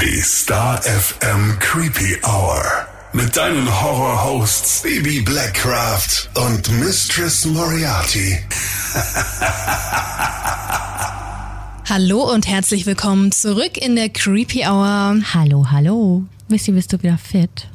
Die Star FM Creepy Hour. Mit deinen Horror-Hosts Baby Blackcraft und Mistress Moriarty. Hallo und herzlich willkommen zurück in der Creepy Hour. Hallo, hallo. Missy, bist du wieder fit?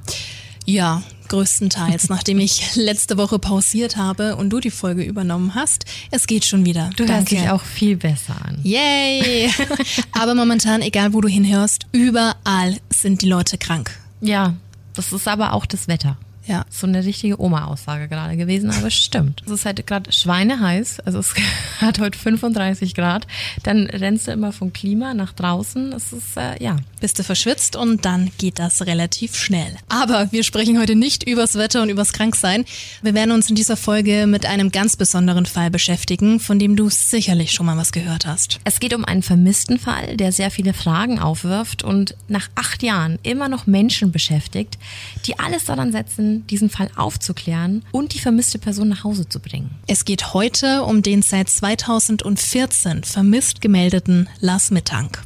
Ja, größtenteils, nachdem ich letzte Woche pausiert habe und du die Folge übernommen hast. Es geht schon wieder. Du Danke. hörst dich auch viel besser an. Yay! Aber momentan, egal wo du hinhörst, überall sind die Leute krank. Ja, das ist aber auch das Wetter. Ja. So eine richtige Oma-Aussage gerade gewesen, aber stimmt. Es ist halt gerade schweineheiß, also es hat heute 35 Grad. Dann rennst du immer vom Klima nach draußen. Es ist, äh, ja. Bist du verschwitzt und dann geht das relativ schnell. Aber wir sprechen heute nicht übers Wetter und übers Kranksein. Wir werden uns in dieser Folge mit einem ganz besonderen Fall beschäftigen, von dem du sicherlich schon mal was gehört hast. Es geht um einen vermissten Fall, der sehr viele Fragen aufwirft und nach acht Jahren immer noch Menschen beschäftigt, die alles daran setzen, diesen Fall aufzuklären und die vermisste Person nach Hause zu bringen. Es geht heute um den seit 2014 vermisst gemeldeten Lars Mittank.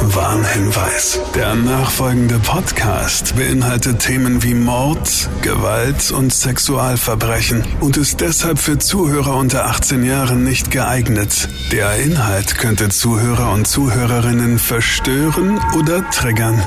Warnhinweis. Der nachfolgende Podcast beinhaltet Themen wie Mord, Gewalt und Sexualverbrechen und ist deshalb für Zuhörer unter 18 Jahren nicht geeignet. Der Inhalt könnte Zuhörer und Zuhörerinnen verstören oder triggern.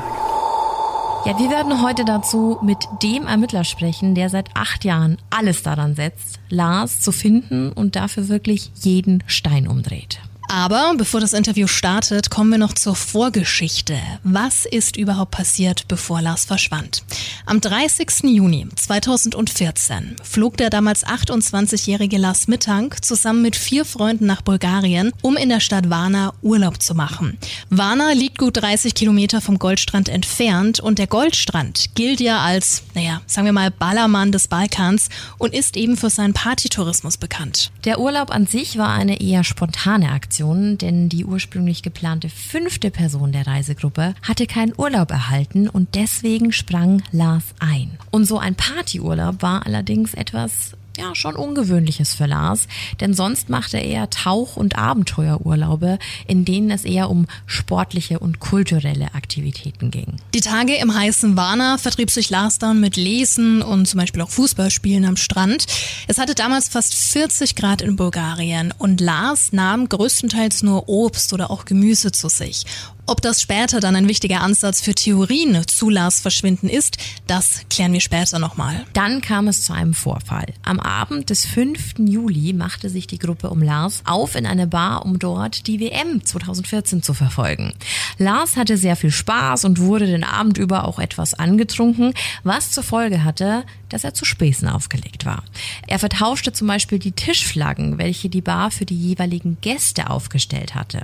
Ja, wir werden heute dazu mit dem Ermittler sprechen, der seit acht Jahren alles daran setzt, Lars zu finden und dafür wirklich jeden Stein umdreht. Aber bevor das Interview startet, kommen wir noch zur Vorgeschichte. Was ist überhaupt passiert, bevor Lars verschwand? Am 30. Juni 2014 flog der damals 28-jährige Lars Mittank zusammen mit vier Freunden nach Bulgarien, um in der Stadt Varna Urlaub zu machen. Varna liegt gut 30 Kilometer vom Goldstrand entfernt und der Goldstrand gilt ja als, naja, sagen wir mal, Ballermann des Balkans und ist eben für seinen Partytourismus bekannt. Der Urlaub an sich war eine eher spontane Aktion denn die ursprünglich geplante fünfte Person der Reisegruppe hatte keinen Urlaub erhalten und deswegen sprang Lars ein. Und so ein Partyurlaub war allerdings etwas ja, schon ungewöhnliches für Lars, denn sonst machte er Tauch- und Abenteuerurlaube, in denen es eher um sportliche und kulturelle Aktivitäten ging. Die Tage im heißen Warna vertrieb sich Lars dann mit Lesen und zum Beispiel auch Fußballspielen am Strand. Es hatte damals fast 40 Grad in Bulgarien und Lars nahm größtenteils nur Obst oder auch Gemüse zu sich. Ob das später dann ein wichtiger Ansatz für Theorien zu Lars Verschwinden ist, das klären wir später nochmal. Dann kam es zu einem Vorfall. Am Abend des 5. Juli machte sich die Gruppe um Lars auf in eine Bar, um dort die WM 2014 zu verfolgen. Lars hatte sehr viel Spaß und wurde den Abend über auch etwas angetrunken, was zur Folge hatte, dass er zu Späßen aufgelegt war. Er vertauschte zum Beispiel die Tischflaggen, welche die Bar für die jeweiligen Gäste aufgestellt hatte.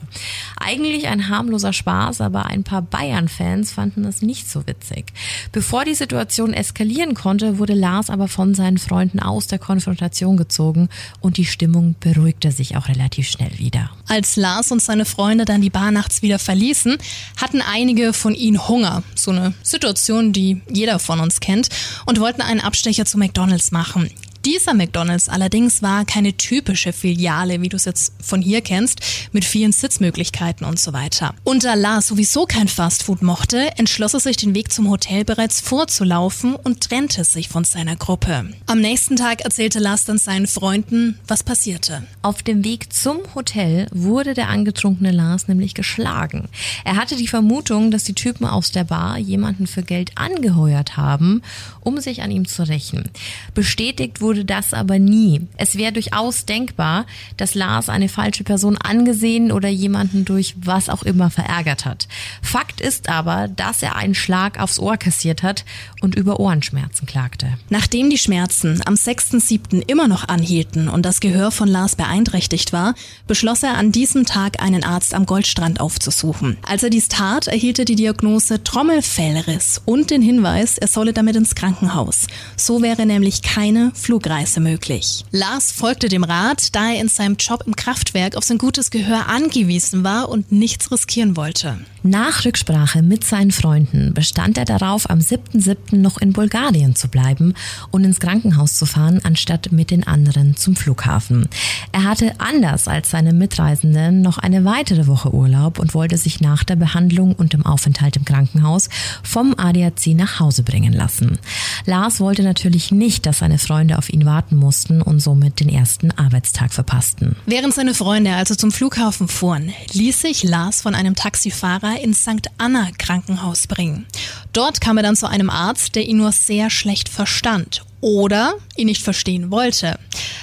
Eigentlich ein harmloser Spaß, aber ein paar Bayern-Fans fanden es nicht so witzig. Bevor die Situation eskalieren konnte, wurde Lars aber von seinen Freunden aus der Konfrontation gezogen und die Stimmung beruhigte sich auch relativ schnell wieder. Als Lars und seine Freunde dann die Bar nachts wieder verließen, hatten einige von ihnen Hunger. So eine Situation, die jeder von uns kennt, und wollten einen Abstecher zu McDonalds machen. Dieser McDonald's allerdings war keine typische Filiale, wie du es jetzt von hier kennst, mit vielen Sitzmöglichkeiten und so weiter. Und da Lars sowieso kein Fastfood mochte, entschloss er sich den Weg zum Hotel bereits vorzulaufen und trennte sich von seiner Gruppe. Am nächsten Tag erzählte Lars dann seinen Freunden, was passierte. Auf dem Weg zum Hotel wurde der angetrunkene Lars nämlich geschlagen. Er hatte die Vermutung, dass die Typen aus der Bar jemanden für Geld angeheuert haben, um sich an ihm zu rächen. Bestätigt wurde das aber nie. Es wäre durchaus denkbar, dass Lars eine falsche Person angesehen oder jemanden durch was auch immer verärgert hat. Fakt ist aber, dass er einen Schlag aufs Ohr kassiert hat und über Ohrenschmerzen klagte. Nachdem die Schmerzen am 6.7. immer noch anhielten und das Gehör von Lars beeinträchtigt war, beschloss er an diesem Tag einen Arzt am Goldstrand aufzusuchen. Als er dies tat, erhielt er die Diagnose Trommelfellriss und den Hinweis, er solle damit ins Krankenhaus. So wäre nämlich keine Flugreise möglich. Lars folgte dem Rat, da er in seinem Job im Kraftwerk auf sein gutes Gehör angewiesen war und nichts riskieren wollte. Nach Rücksprache mit seinen Freunden bestand er darauf, am 7.7. noch in Bulgarien zu bleiben und ins Krankenhaus zu fahren, anstatt mit den anderen zum Flughafen. Er hatte anders als seine Mitreisenden noch eine weitere Woche Urlaub und wollte sich nach der Behandlung und dem Aufenthalt im Krankenhaus vom ADAC nach Hause bringen lassen. Lars wollte natürlich nicht, dass seine Freunde auf ihn warten mussten und somit den ersten Arbeitstag verpassten. Während seine Freunde also zum Flughafen fuhren, ließ sich Lars von einem Taxifahrer ins St. Anna Krankenhaus bringen. Dort kam er dann zu einem Arzt, der ihn nur sehr schlecht verstand oder ihn nicht verstehen wollte.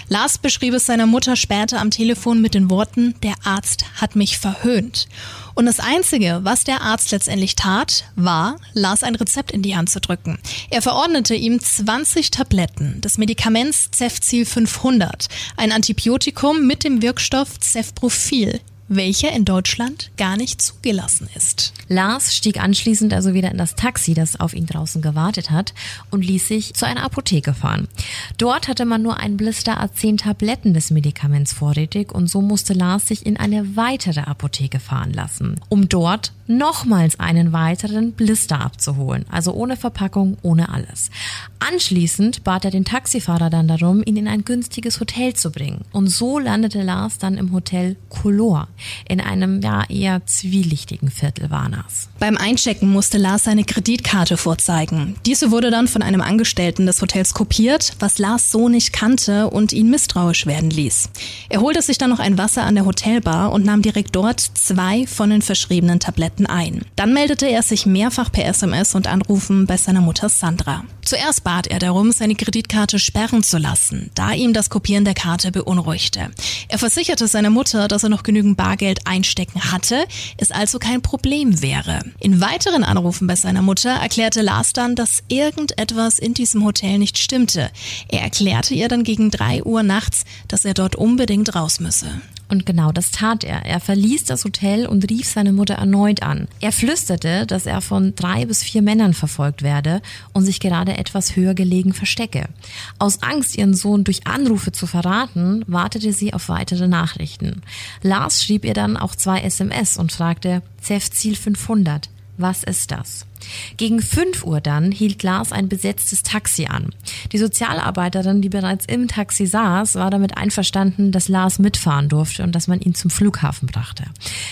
Lars beschrieb es seiner Mutter später am Telefon mit den Worten, der Arzt hat mich verhöhnt. Und das Einzige, was der Arzt letztendlich tat, war, Lars ein Rezept in die Hand zu drücken. Er verordnete ihm 20 Tabletten des Medikaments Cefzil 500, ein Antibiotikum mit dem Wirkstoff Cefprofil welcher in Deutschland gar nicht zugelassen ist. Lars stieg anschließend also wieder in das Taxi, das auf ihn draußen gewartet hat, und ließ sich zu einer Apotheke fahren. Dort hatte man nur ein Blister A10 Tabletten des Medikaments vorrätig und so musste Lars sich in eine weitere Apotheke fahren lassen, um dort nochmals einen weiteren Blister abzuholen, also ohne Verpackung, ohne alles. Anschließend bat er den Taxifahrer dann darum, ihn in ein günstiges Hotel zu bringen. Und so landete Lars dann im Hotel Color in einem ja eher zwielichtigen Viertel Warnas. Beim Einchecken musste Lars seine Kreditkarte vorzeigen. Diese wurde dann von einem Angestellten des Hotels kopiert, was Lars so nicht kannte und ihn misstrauisch werden ließ. Er holte sich dann noch ein Wasser an der Hotelbar und nahm direkt dort zwei von den verschriebenen Tabletten ein. Dann meldete er sich mehrfach per SMS und Anrufen bei seiner Mutter Sandra. Zuerst bat er darum, seine Kreditkarte sperren zu lassen, da ihm das Kopieren der Karte beunruhigte. Er versicherte seiner Mutter, dass er noch genügend Bargeld einstecken hatte, es also kein Problem wäre. In weiteren Anrufen bei seiner Mutter erklärte Lars dann, dass irgendetwas in diesem Hotel nicht stimmte. Er erklärte ihr dann gegen drei Uhr nachts, dass er dort unbedingt raus müsse. Und genau das tat er. Er verließ das Hotel und rief seine Mutter erneut an. Er flüsterte, dass er von drei bis vier Männern verfolgt werde und sich gerade etwas höher gelegen verstecke. Aus Angst, ihren Sohn durch Anrufe zu verraten, wartete sie auf weitere Nachrichten. Lars schrieb ihr dann auch zwei SMS und fragte, Zef Ziel 500, was ist das? Gegen 5 Uhr dann hielt Lars ein besetztes Taxi an. Die Sozialarbeiterin, die bereits im Taxi saß, war damit einverstanden, dass Lars mitfahren durfte und dass man ihn zum Flughafen brachte.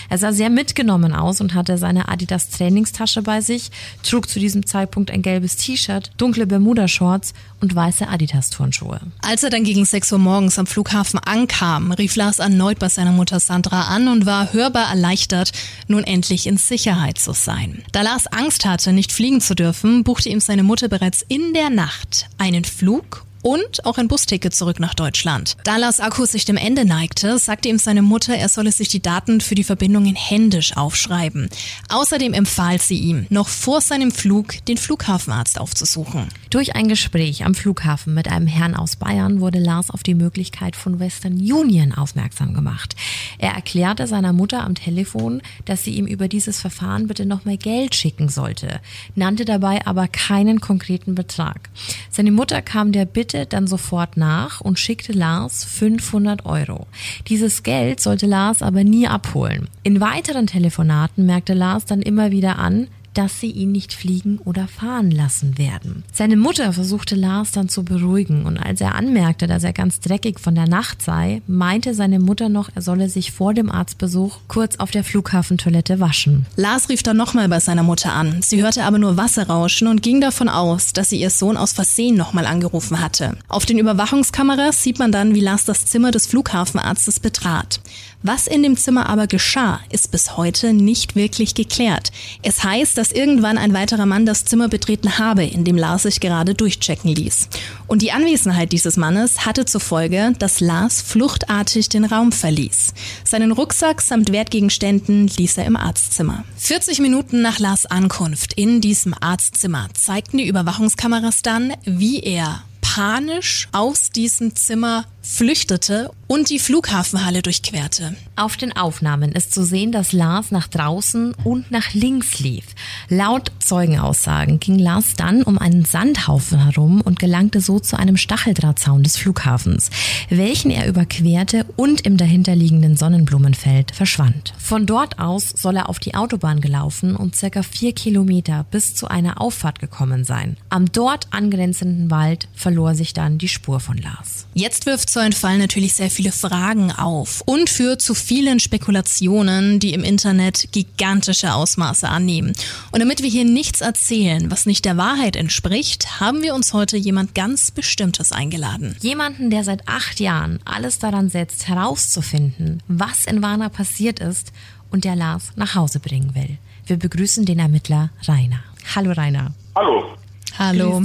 Er sah sehr mitgenommen aus und hatte seine Adidas Trainingstasche bei sich, trug zu diesem Zeitpunkt ein gelbes T-Shirt, dunkle Bermuda-Shorts und weiße Adidas-Turnschuhe. Als er dann gegen 6 Uhr morgens am Flughafen ankam, rief Lars erneut bei seiner Mutter Sandra an und war hörbar erleichtert, nun endlich in Sicherheit zu sein. Da Lars Angst hatte, nicht fliegen zu dürfen, buchte ihm seine Mutter bereits in der Nacht einen Flug und auch ein Busticket zurück nach Deutschland. Da Lars Akku sich dem Ende neigte, sagte ihm seine Mutter, er solle sich die Daten für die Verbindungen händisch aufschreiben. Außerdem empfahl sie ihm, noch vor seinem Flug den Flughafenarzt aufzusuchen. Durch ein Gespräch am Flughafen mit einem Herrn aus Bayern wurde Lars auf die Möglichkeit von Western Union aufmerksam gemacht. Er erklärte seiner Mutter am Telefon, dass sie ihm über dieses Verfahren bitte nochmal Geld schicken sollte, nannte dabei aber keinen konkreten Betrag. Seine Mutter kam der Bitte Bitte dann sofort nach und schickte Lars 500 Euro. Dieses Geld sollte Lars aber nie abholen. In weiteren Telefonaten merkte Lars dann immer wieder an, dass sie ihn nicht fliegen oder fahren lassen werden. Seine Mutter versuchte Lars dann zu beruhigen und als er anmerkte, dass er ganz dreckig von der Nacht sei, meinte seine Mutter noch, er solle sich vor dem Arztbesuch kurz auf der Flughafentoilette waschen. Lars rief dann nochmal bei seiner Mutter an. Sie hörte aber nur Wasser rauschen und ging davon aus, dass sie ihr Sohn aus Versehen nochmal angerufen hatte. Auf den Überwachungskameras sieht man dann, wie Lars das Zimmer des Flughafenarztes betrat. Was in dem Zimmer aber geschah, ist bis heute nicht wirklich geklärt. Es heißt, dass irgendwann ein weiterer Mann das Zimmer betreten habe, in dem Lars sich gerade durchchecken ließ. Und die Anwesenheit dieses Mannes hatte zur Folge, dass Lars fluchtartig den Raum verließ. Seinen Rucksack samt Wertgegenständen ließ er im Arztzimmer. 40 Minuten nach Lars Ankunft in diesem Arztzimmer zeigten die Überwachungskameras dann, wie er panisch aus diesem Zimmer flüchtete und die Flughafenhalle durchquerte. Auf den Aufnahmen ist zu sehen, dass Lars nach draußen und nach links lief. Laut Zeugenaussagen ging Lars dann um einen Sandhaufen herum und gelangte so zu einem Stacheldrahtzaun des Flughafens, welchen er überquerte und im dahinterliegenden Sonnenblumenfeld verschwand. Von dort aus soll er auf die Autobahn gelaufen und circa vier Kilometer bis zu einer Auffahrt gekommen sein. Am dort angrenzenden Wald verlor sich dann die Spur von Lars. Jetzt wirft so ein Fall natürlich sehr viele Fragen auf und führt zu vielen Spekulationen, die im Internet gigantische Ausmaße annehmen. Und damit wir hier nichts erzählen, was nicht der Wahrheit entspricht, haben wir uns heute jemand ganz Bestimmtes eingeladen. Jemanden, der seit acht Jahren alles daran setzt, herauszufinden, was in Warna passiert ist und der Lars nach Hause bringen will. Wir begrüßen den Ermittler Rainer. Hallo Rainer. Hallo. Hallo.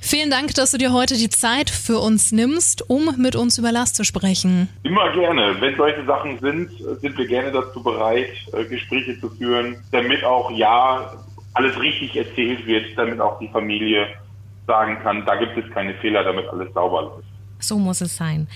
Vielen Dank, dass du dir heute die Zeit für uns nimmst, um mit uns über Lars zu sprechen. Immer gerne. Wenn solche Sachen sind, sind wir gerne dazu bereit, äh, Gespräche zu führen, damit auch ja alles richtig erzählt wird, damit auch die Familie sagen kann, da gibt es keine Fehler, damit alles sauber läuft. So muss es sein.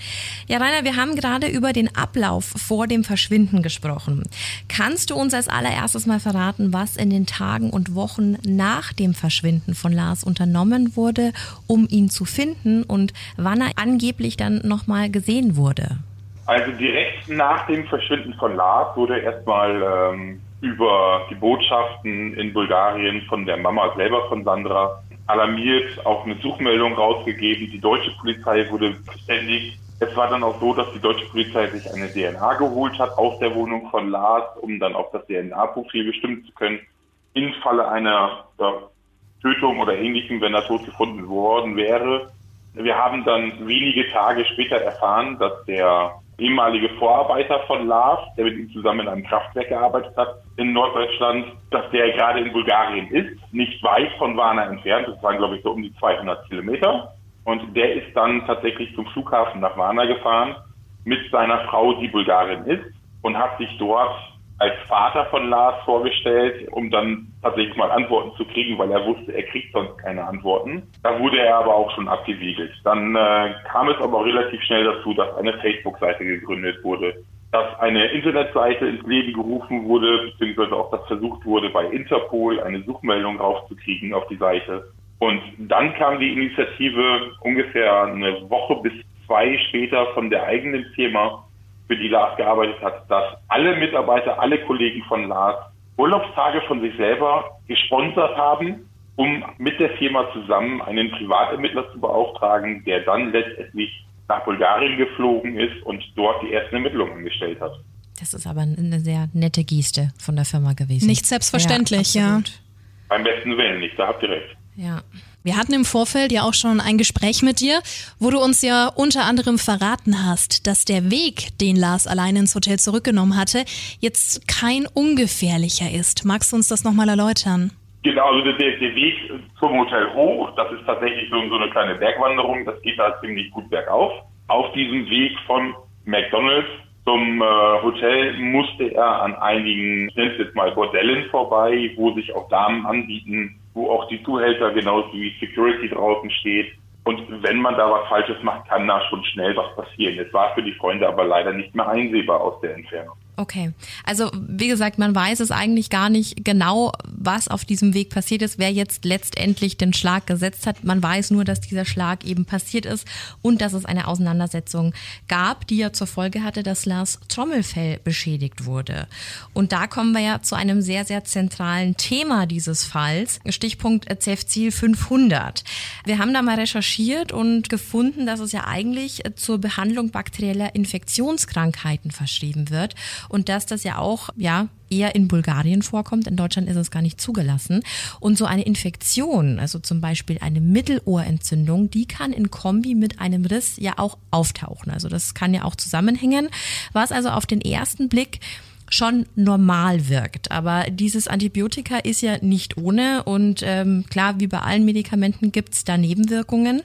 Ja, Rainer, wir haben gerade über den Ablauf vor dem Verschwinden gesprochen. Kannst du uns als allererstes mal verraten, was in den Tagen und Wochen nach dem Verschwinden von Lars unternommen wurde, um ihn zu finden und wann er angeblich dann nochmal gesehen wurde? Also direkt nach dem Verschwinden von Lars wurde erstmal ähm, über die Botschaften in Bulgarien von der Mama selber von Sandra alarmiert, auch eine Suchmeldung rausgegeben. Die deutsche Polizei wurde verständigt. Es war dann auch so, dass die deutsche Polizei sich eine DNA geholt hat aus der Wohnung von Lars, um dann auch das DNA-Profil bestimmen zu können. Im Falle einer ja, Tötung oder ähnlichem, wenn er tot gefunden worden wäre. Wir haben dann wenige Tage später erfahren, dass der ehemalige Vorarbeiter von Lars, der mit ihm zusammen in einem Kraftwerk gearbeitet hat in Norddeutschland, dass der gerade in Bulgarien ist, nicht weit von Warna entfernt. Das waren, glaube ich, so um die 200 Kilometer. Und der ist dann tatsächlich zum Flughafen nach Warna gefahren mit seiner Frau, die Bulgarin ist, und hat sich dort als Vater von Lars vorgestellt, um dann tatsächlich mal Antworten zu kriegen, weil er wusste, er kriegt sonst keine Antworten. Da wurde er aber auch schon abgewiegelt. Dann äh, kam es aber relativ schnell dazu, dass eine Facebook-Seite gegründet wurde, dass eine Internetseite ins Leben gerufen wurde, beziehungsweise auch das versucht wurde, bei Interpol eine Suchmeldung raufzukriegen auf die Seite. Und dann kam die Initiative ungefähr eine Woche bis zwei später von der eigenen Firma für die Lars gearbeitet hat, dass alle Mitarbeiter, alle Kollegen von Lars Urlaubstage von sich selber gesponsert haben, um mit der Firma zusammen einen Privatermittler zu beauftragen, der dann letztendlich nach Bulgarien geflogen ist und dort die ersten Ermittlungen angestellt hat. Das ist aber eine sehr nette Geste von der Firma gewesen. Nicht selbstverständlich, ja. ja. Beim besten Willen nicht, da habt ihr recht. Ja. Wir hatten im Vorfeld ja auch schon ein Gespräch mit dir, wo du uns ja unter anderem verraten hast, dass der Weg, den Lars allein ins Hotel zurückgenommen hatte, jetzt kein ungefährlicher ist. Magst du uns das nochmal erläutern? Genau, also der, der, Weg zum Hotel hoch, das ist tatsächlich so, so eine kleine Bergwanderung, das geht da ziemlich gut bergauf. Auf diesem Weg von McDonalds zum äh, Hotel musste er an einigen, ich nenne es jetzt mal Bordellen vorbei, wo sich auch Damen anbieten, wo auch die Zuhälter genauso wie Security draußen steht. Und wenn man da was Falsches macht, kann da schon schnell was passieren. Es war für die Freunde aber leider nicht mehr einsehbar aus der Entfernung. Okay. Also wie gesagt, man weiß es eigentlich gar nicht genau, was auf diesem Weg passiert ist, wer jetzt letztendlich den Schlag gesetzt hat. Man weiß nur, dass dieser Schlag eben passiert ist und dass es eine Auseinandersetzung gab, die ja zur Folge hatte, dass Lars Trommelfell beschädigt wurde. Und da kommen wir ja zu einem sehr, sehr zentralen Thema dieses Falls. Stichpunkt Cefzil 500. Wir haben da mal recherchiert und gefunden, dass es ja eigentlich zur Behandlung bakterieller Infektionskrankheiten verschrieben wird und dass das ja auch, ja, eher in Bulgarien vorkommt. In Deutschland ist es gar nicht zugelassen. Und so eine Infektion, also zum Beispiel eine Mittelohrentzündung, die kann in Kombi mit einem Riss ja auch auftauchen. Also das kann ja auch zusammenhängen, was also auf den ersten Blick schon normal wirkt. Aber dieses Antibiotika ist ja nicht ohne und ähm, klar, wie bei allen Medikamenten gibt's da Nebenwirkungen.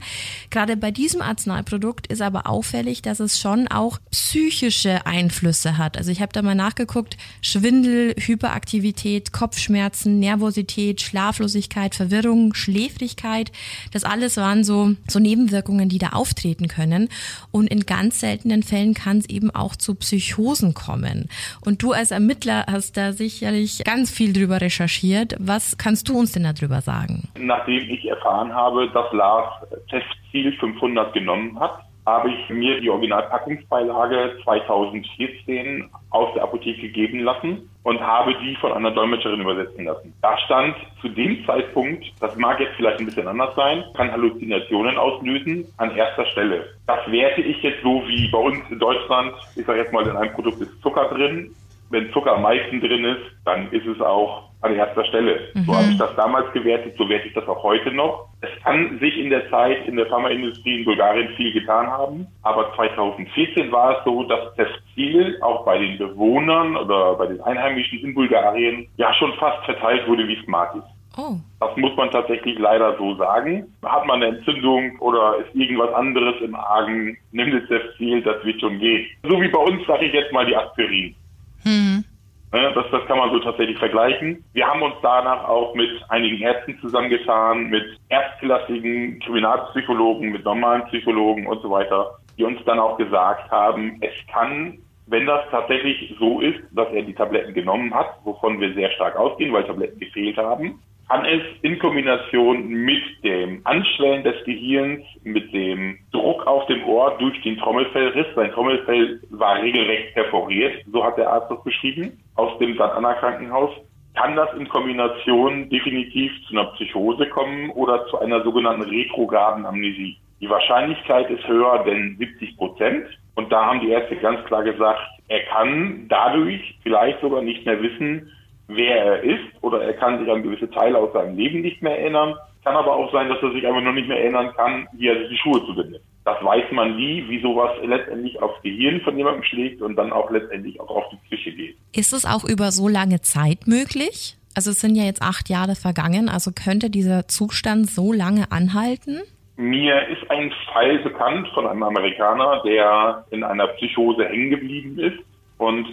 Gerade bei diesem Arzneiprodukt ist aber auffällig, dass es schon auch psychische Einflüsse hat. Also ich habe da mal nachgeguckt, Schwindel, Hyperaktivität, Kopfschmerzen, Nervosität, Schlaflosigkeit, Verwirrung, Schläfrigkeit, das alles waren so, so Nebenwirkungen, die da auftreten können. Und in ganz seltenen Fällen kann es eben auch zu Psychosen kommen. Und du als Ermittler hast da sicherlich ganz viel drüber recherchiert. Was kannst du uns denn darüber sagen? Nachdem ich erfahren habe, dass Lars Testziel 500 genommen hat, habe ich mir die Originalpackungsbeilage 2014 aus der Apotheke geben lassen und habe die von einer Dolmetscherin übersetzen lassen. Da stand zu dem Zeitpunkt, das mag jetzt vielleicht ein bisschen anders sein, kann Halluzinationen auslösen, an erster Stelle. Das werte ich jetzt so wie bei uns in Deutschland. Ich sage jetzt mal, in einem Produkt ist Zucker drin wenn Zucker am meisten drin ist, dann ist es auch an erster Stelle. Mhm. So habe ich das damals gewertet, so werte ich das auch heute noch. Es kann sich in der Zeit in der Pharmaindustrie in Bulgarien viel getan haben, aber 2014 war es so, dass das Ziel auch bei den Bewohnern oder bei den Einheimischen in Bulgarien ja schon fast verteilt wurde wie Smarties. Oh. Das muss man tatsächlich leider so sagen. Hat man eine Entzündung oder ist irgendwas anderes im Argen, nimmt es das Ziel, das wird schon gehen. So wie bei uns sage ich jetzt mal die Aspirin. Mhm. Das, das kann man so tatsächlich vergleichen. Wir haben uns danach auch mit einigen Ärzten zusammengetan, mit erstklassigen Kriminalpsychologen, mit normalen Psychologen und so weiter, die uns dann auch gesagt haben, es kann, wenn das tatsächlich so ist, dass er die Tabletten genommen hat, wovon wir sehr stark ausgehen, weil Tabletten gefehlt haben, kann es in Kombination mit dem Anschwellen des Gehirns, mit dem Druck auf dem Ohr durch den Trommelfellriss, sein Trommelfell war regelrecht perforiert, so hat der Arzt das beschrieben, aus dem St. Anna Krankenhaus, kann das in Kombination definitiv zu einer Psychose kommen oder zu einer sogenannten retrograden Amnesie. Die Wahrscheinlichkeit ist höher denn 70 Prozent. Und da haben die Ärzte ganz klar gesagt, er kann dadurch vielleicht sogar nicht mehr wissen, wer er ist oder er kann sich an gewisse Teile aus seinem Leben nicht mehr erinnern. Kann aber auch sein, dass er sich einfach nur nicht mehr erinnern kann, wie er sich die Schuhe zubindet. Das weiß man nie, wie sowas letztendlich aufs Gehirn von jemandem schlägt und dann auch letztendlich auch auf die Psyche geht. Ist es auch über so lange Zeit möglich? Also es sind ja jetzt acht Jahre vergangen, also könnte dieser Zustand so lange anhalten? Mir ist ein Fall bekannt von einem Amerikaner, der in einer Psychose hängen geblieben ist und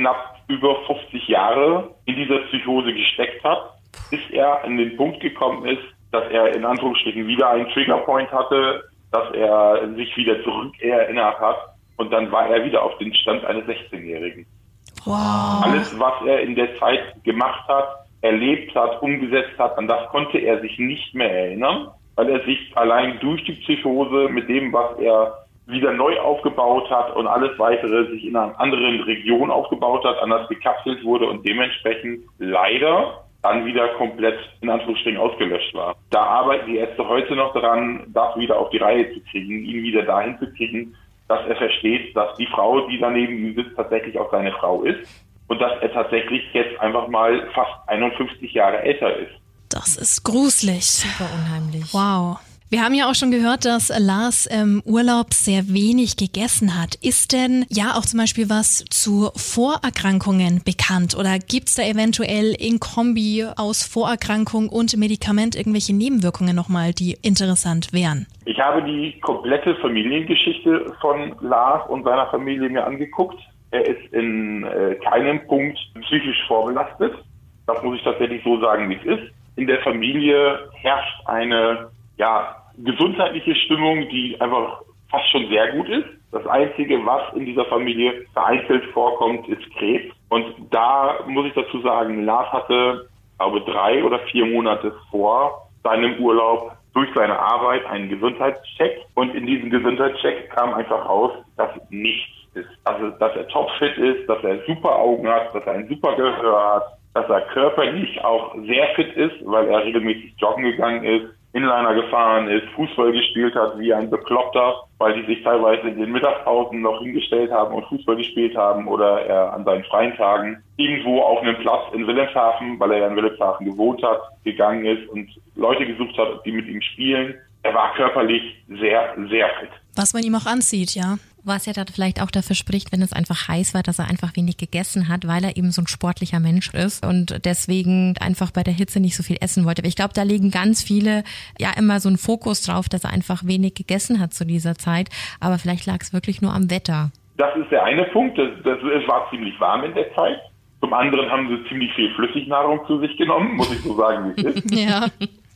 knapp über 50 Jahre in dieser Psychose gesteckt hat, bis er an den Punkt gekommen ist, dass er in Anführungsstrichen wieder einen Triggerpoint hatte, dass er sich wieder zurückerinnert hat und dann war er wieder auf den Stand eines 16-Jährigen. Wow. Alles, was er in der Zeit gemacht hat, erlebt hat, umgesetzt hat, an das konnte er sich nicht mehr erinnern, weil er sich allein durch die Psychose mit dem, was er wieder neu aufgebaut hat und alles weitere sich in einer anderen Region aufgebaut hat, anders gekapselt wurde und dementsprechend leider dann wieder komplett in Anführungsstrichen ausgelöscht war. Da arbeiten die Ärzte heute noch daran, das wieder auf die Reihe zu kriegen, ihn wieder dahin zu kriegen, dass er versteht, dass die Frau, die daneben ihm sitzt, tatsächlich auch seine Frau ist und dass er tatsächlich jetzt einfach mal fast 51 Jahre älter ist. Das ist gruselig. Super unheimlich. Wow. Wir haben ja auch schon gehört, dass Lars im Urlaub sehr wenig gegessen hat. Ist denn ja auch zum Beispiel was zu Vorerkrankungen bekannt oder gibt es da eventuell in Kombi aus Vorerkrankung und Medikament irgendwelche Nebenwirkungen nochmal, die interessant wären? Ich habe die komplette Familiengeschichte von Lars und seiner Familie mir angeguckt. Er ist in äh, keinem Punkt psychisch vorbelastet. Das muss ich tatsächlich so sagen, wie es ist. In der Familie herrscht eine ja, gesundheitliche Stimmung, die einfach fast schon sehr gut ist. Das Einzige, was in dieser Familie vereinzelt vorkommt, ist Krebs. Und da muss ich dazu sagen, Lars hatte, glaube drei oder vier Monate vor seinem Urlaub durch seine Arbeit einen Gesundheitscheck. Und in diesem Gesundheitscheck kam einfach raus, dass nichts ist. Also, dass er topfit ist, dass er super Augen hat, dass er ein super Gehör hat, dass er körperlich auch sehr fit ist, weil er regelmäßig joggen gegangen ist, Inliner gefahren ist, Fußball gespielt hat wie ein Bekloppter, weil die sich teilweise in den Mittagspausen noch hingestellt haben und Fußball gespielt haben oder er an seinen freien Tagen irgendwo auf einem Platz in Wilhelmshaven, weil er ja in Wilhelmshaven gewohnt hat, gegangen ist und Leute gesucht hat, die mit ihm spielen. Er war körperlich sehr, sehr fit. Was man ihm auch anzieht, ja. Was ja dann vielleicht auch dafür spricht, wenn es einfach heiß war, dass er einfach wenig gegessen hat, weil er eben so ein sportlicher Mensch ist und deswegen einfach bei der Hitze nicht so viel essen wollte. Aber ich glaube, da legen ganz viele ja immer so einen Fokus drauf, dass er einfach wenig gegessen hat zu dieser Zeit. Aber vielleicht lag es wirklich nur am Wetter. Das ist der eine Punkt. Das, das, es war ziemlich warm in der Zeit. Zum anderen haben sie ziemlich viel Flüssignahrung zu sich genommen, muss ich so sagen. Ja.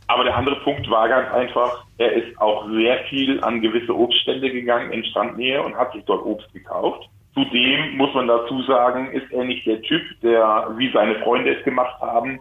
Aber der andere Punkt war ganz einfach, er ist auch sehr viel an gewisse Obststände gegangen in Strandnähe und hat sich dort Obst gekauft. Zudem muss man dazu sagen, ist er nicht der Typ, der, wie seine Freunde es gemacht haben,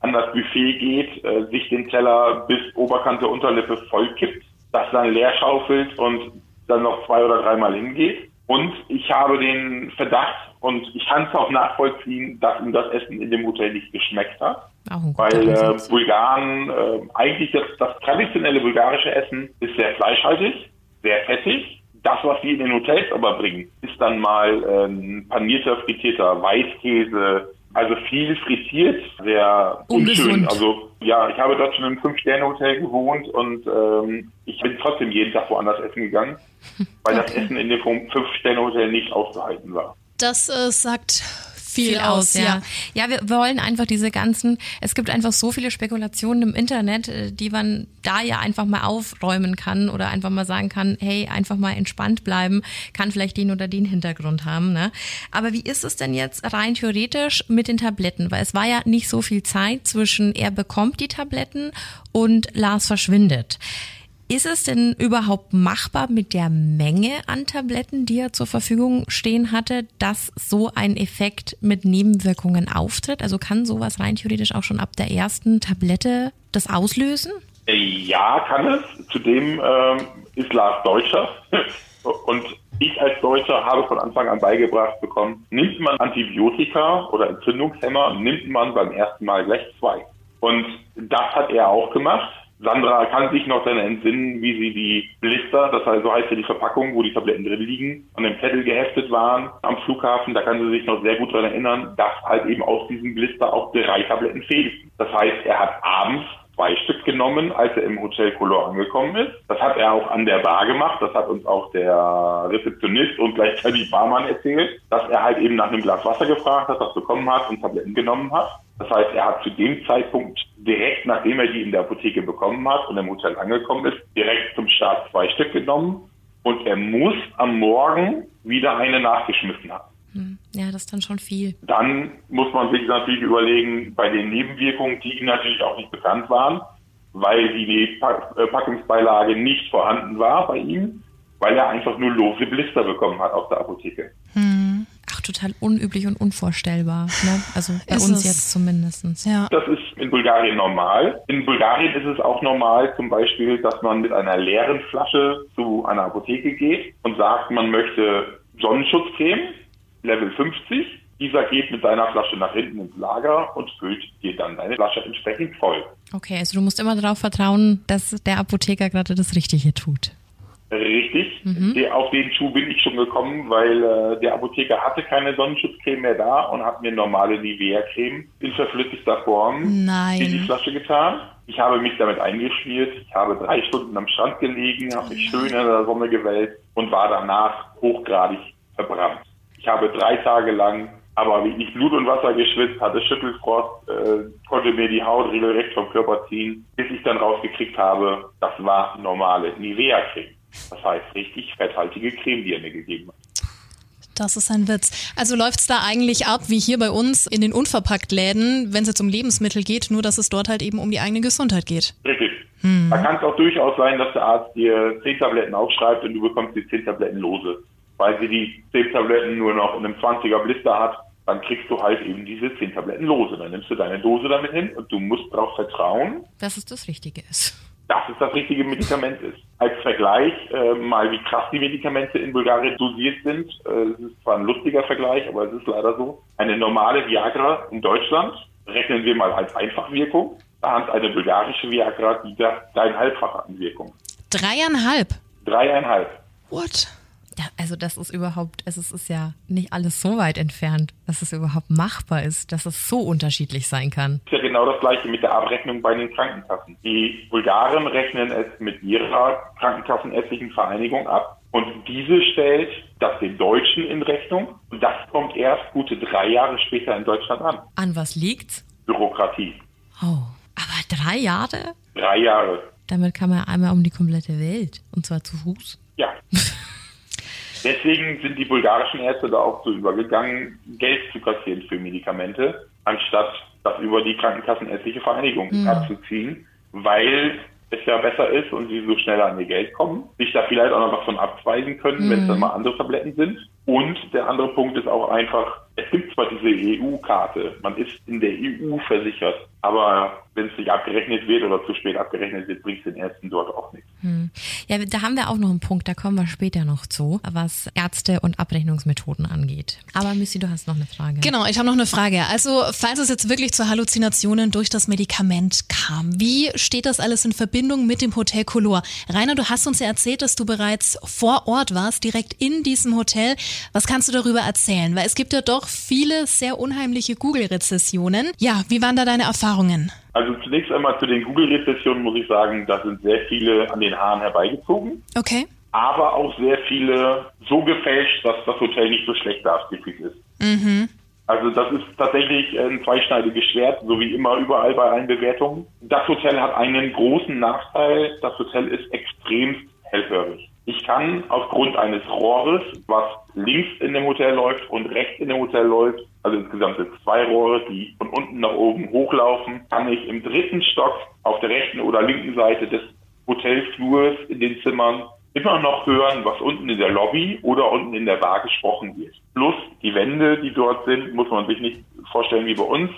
an das Buffet geht, äh, sich den Teller bis Oberkante Unterlippe vollkippt, das dann leer schaufelt und dann noch zwei oder dreimal hingeht. Und ich habe den Verdacht, und ich kann es auch nachvollziehen, dass ihm das Essen in dem Hotel nicht geschmeckt hat. Weil äh, Bulgaren, äh, eigentlich das, das traditionelle bulgarische Essen ist sehr fleischhaltig, sehr fettig. Das, was sie in den Hotels aber bringen, ist dann mal äh, panierter, frittierter Weißkäse, also viel frittiert, sehr unschön. Also ja, ich habe dort schon im Fünf-Sterne-Hotel gewohnt und ähm, ich bin trotzdem jeden Tag woanders essen gegangen, weil okay. das Essen in dem Fünf-Sterne-Hotel nicht auszuhalten war. Das äh, sagt viel, viel aus, ja. ja. Ja, wir wollen einfach diese ganzen, es gibt einfach so viele Spekulationen im Internet, äh, die man da ja einfach mal aufräumen kann oder einfach mal sagen kann, hey, einfach mal entspannt bleiben, kann vielleicht den oder den Hintergrund haben. Ne? Aber wie ist es denn jetzt rein theoretisch mit den Tabletten? Weil es war ja nicht so viel Zeit zwischen er bekommt die Tabletten und Lars verschwindet. Ist es denn überhaupt machbar mit der Menge an Tabletten, die er zur Verfügung stehen hatte, dass so ein Effekt mit Nebenwirkungen auftritt? Also kann sowas rein theoretisch auch schon ab der ersten Tablette das auslösen? Äh, ja, kann es. Zudem ähm, ist Lars Deutscher. Und ich als Deutscher habe von Anfang an beigebracht bekommen, nimmt man Antibiotika oder Entzündungshemmer, nimmt man beim ersten Mal gleich zwei. Und das hat er auch gemacht. Sandra kann sich noch daran entsinnen, wie sie die Blister, das heißt, so heißt ja die Verpackung, wo die Tabletten drin liegen, an dem Zettel geheftet waren am Flughafen. Da kann sie sich noch sehr gut daran erinnern, dass halt eben aus diesem Blister auch drei Tabletten fehlten. Das heißt, er hat abends zwei Stück genommen, als er im Hotel Color angekommen ist. Das hat er auch an der Bar gemacht. Das hat uns auch der Rezeptionist und gleichzeitig Barmann erzählt, dass er halt eben nach einem Glas Wasser gefragt hat, das bekommen hat und Tabletten genommen hat. Das heißt, er hat zu dem Zeitpunkt direkt, nachdem er die in der Apotheke bekommen hat und im Hotel angekommen ist, direkt zum Start zwei Stück genommen und er muss am Morgen wieder eine nachgeschmissen haben. Hm. Ja, das ist dann schon viel. Dann muss man sich natürlich überlegen, bei den Nebenwirkungen, die ihm natürlich auch nicht bekannt waren, weil die äh, Packungsbeilage nicht vorhanden war bei ihm, weil er einfach nur lose Blister bekommen hat aus der Apotheke. Hm total unüblich und unvorstellbar. Ne? Also bei ist uns jetzt zumindest. Ja. Das ist in Bulgarien normal. In Bulgarien ist es auch normal, zum Beispiel, dass man mit einer leeren Flasche zu einer Apotheke geht und sagt, man möchte Sonnenschutzcreme, Level 50. Dieser geht mit seiner Flasche nach hinten ins Lager und füllt dir dann deine Flasche entsprechend voll. Okay, also du musst immer darauf vertrauen, dass der Apotheker gerade das Richtige tut. Richtig. Mhm. Der, auf den Schuh bin ich schon gekommen, weil äh, der Apotheker hatte keine Sonnenschutzcreme mehr da und hat mir normale Nivea-Creme in verflüssigter Form Nein. in die Flasche getan. Ich habe mich damit eingeschmiert. Ich habe drei Stunden am Strand gelegen, habe mich schön in der Sonne gewälzt und war danach hochgradig verbrannt. Ich habe drei Tage lang aber nicht Blut und Wasser geschwitzt, hatte Schüttelfrost, äh, konnte mir die Haut regelrecht vom Körper ziehen, bis ich dann rausgekriegt habe, das war normale Nivea-Creme. Das heißt richtig fetthaltige Creme, die er mir gegeben hat. Das ist ein Witz. Also läuft es da eigentlich ab, wie hier bei uns in den Unverpacktläden, wenn es jetzt um Lebensmittel geht, nur dass es dort halt eben um die eigene Gesundheit geht. Richtig. Hm. Da kann es auch durchaus sein, dass der Arzt dir zehn Tabletten aufschreibt und du bekommst die zehn Tabletten lose. Weil sie die zehn Tabletten nur noch in einem 20er Blister hat, dann kriegst du halt eben diese zehn Tabletten lose. Dann nimmst du deine Dose damit hin und du musst darauf vertrauen, dass es das Richtige ist dass es das richtige Medikament ist. Als Vergleich äh, mal, wie krass die Medikamente in Bulgarien dosiert sind. Äh, es ist zwar ein lustiger Vergleich, aber es ist leider so. Eine normale Viagra in Deutschland rechnen wir mal als Einfachwirkung. Da hat eine bulgarische Viagra die dreieinhalbfache an Wirkung. Dreieinhalb? Dreieinhalb. What? Ja, also das ist überhaupt, es ist, ist ja nicht alles so weit entfernt, dass es überhaupt machbar ist, dass es so unterschiedlich sein kann. Das ist ja genau das gleiche mit der Abrechnung bei den Krankenkassen. Die Bulgaren rechnen es mit ihrer krankenkassenärztlichen Vereinigung ab und diese stellt das den Deutschen in Rechnung und das kommt erst gute drei Jahre später in Deutschland an. An was liegt's? Bürokratie. Oh, aber drei Jahre? Drei Jahre. Damit kann man einmal um die komplette Welt und zwar zu Fuß. Ja. Deswegen sind die bulgarischen Ärzte da auch so übergegangen, Geld zu kassieren für Medikamente, anstatt das über die Krankenkassenärztliche Vereinigung mhm. abzuziehen, weil es ja besser ist und sie so schneller an ihr Geld kommen, sich da vielleicht auch noch was von abweisen können, mhm. wenn es dann mal andere Tabletten sind. Und der andere Punkt ist auch einfach, es gibt zwar diese EU-Karte, man ist in der EU versichert, aber wenn es nicht abgerechnet wird oder zu spät abgerechnet wird, bringt es den Ärzten dort auch nichts. Hm. Ja, da haben wir auch noch einen Punkt, da kommen wir später noch zu, was Ärzte und Abrechnungsmethoden angeht. Aber Missy, du hast noch eine Frage. Genau, ich habe noch eine Frage. Also, falls es jetzt wirklich zu Halluzinationen durch das Medikament kam, wie steht das alles in Verbindung mit dem Hotel Color? Rainer, du hast uns ja erzählt, dass du bereits vor Ort warst, direkt in diesem Hotel. Was kannst du darüber erzählen? Weil es gibt ja doch viele sehr unheimliche Google-Rezessionen. Ja, wie waren da deine Erfahrungen? Also zunächst einmal zu den Google-Rezessionen muss ich sagen, da sind sehr viele an den Haaren herbeigezogen. Okay. Aber auch sehr viele so gefälscht, dass das Hotel nicht so schlecht dastehen ist. Mhm. Also das ist tatsächlich ein zweischneidiges Schwert, so wie immer überall bei allen Bewertungen. Das Hotel hat einen großen Nachteil. Das Hotel ist extremst hellhörig. Ich kann aufgrund eines Rohres, was links in dem Hotel läuft und rechts in dem Hotel läuft, also insgesamt sind zwei Rohre, die von unten nach oben hochlaufen, kann ich im dritten Stock auf der rechten oder linken Seite des Hotelflurs in den Zimmern immer noch hören, was unten in der Lobby oder unten in der Bar gesprochen wird. Plus die Wände, die dort sind, muss man sich nicht vorstellen wie bei uns,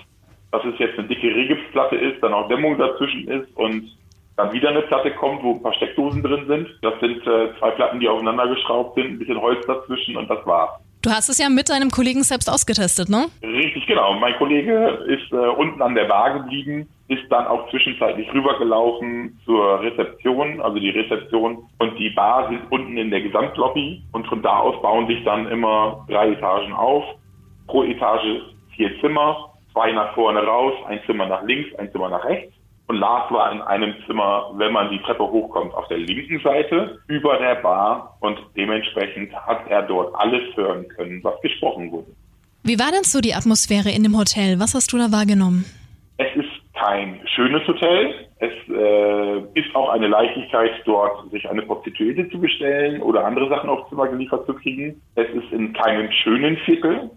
dass es jetzt eine dicke Regipsplatte ist, dann auch Dämmung dazwischen ist und dann wieder eine Platte kommt, wo ein paar Steckdosen drin sind. Das sind äh, zwei Platten, die aufeinander geschraubt sind, ein bisschen Holz dazwischen und das war's. Du hast es ja mit deinem Kollegen selbst ausgetestet, ne? Richtig, genau. Mein Kollege ist äh, unten an der Bar geblieben, ist dann auch zwischenzeitlich rübergelaufen zur Rezeption. Also die Rezeption und die Bar sind unten in der Gesamtlobby und von da aus bauen sich dann immer drei Etagen auf. Pro Etage vier Zimmer, zwei nach vorne raus, ein Zimmer nach links, ein Zimmer nach rechts. Und Lars war in einem Zimmer, wenn man die Treppe hochkommt, auf der linken Seite über der Bar und dementsprechend hat er dort alles hören können, was gesprochen wurde. Wie war denn so die Atmosphäre in dem Hotel? Was hast du da wahrgenommen? Es ist kein schönes Hotel. Es äh, ist auch eine Leichtigkeit, dort sich eine Prostituierte zu bestellen oder andere Sachen aufs Zimmer geliefert zu kriegen. Es ist in keinem schönen Viertel.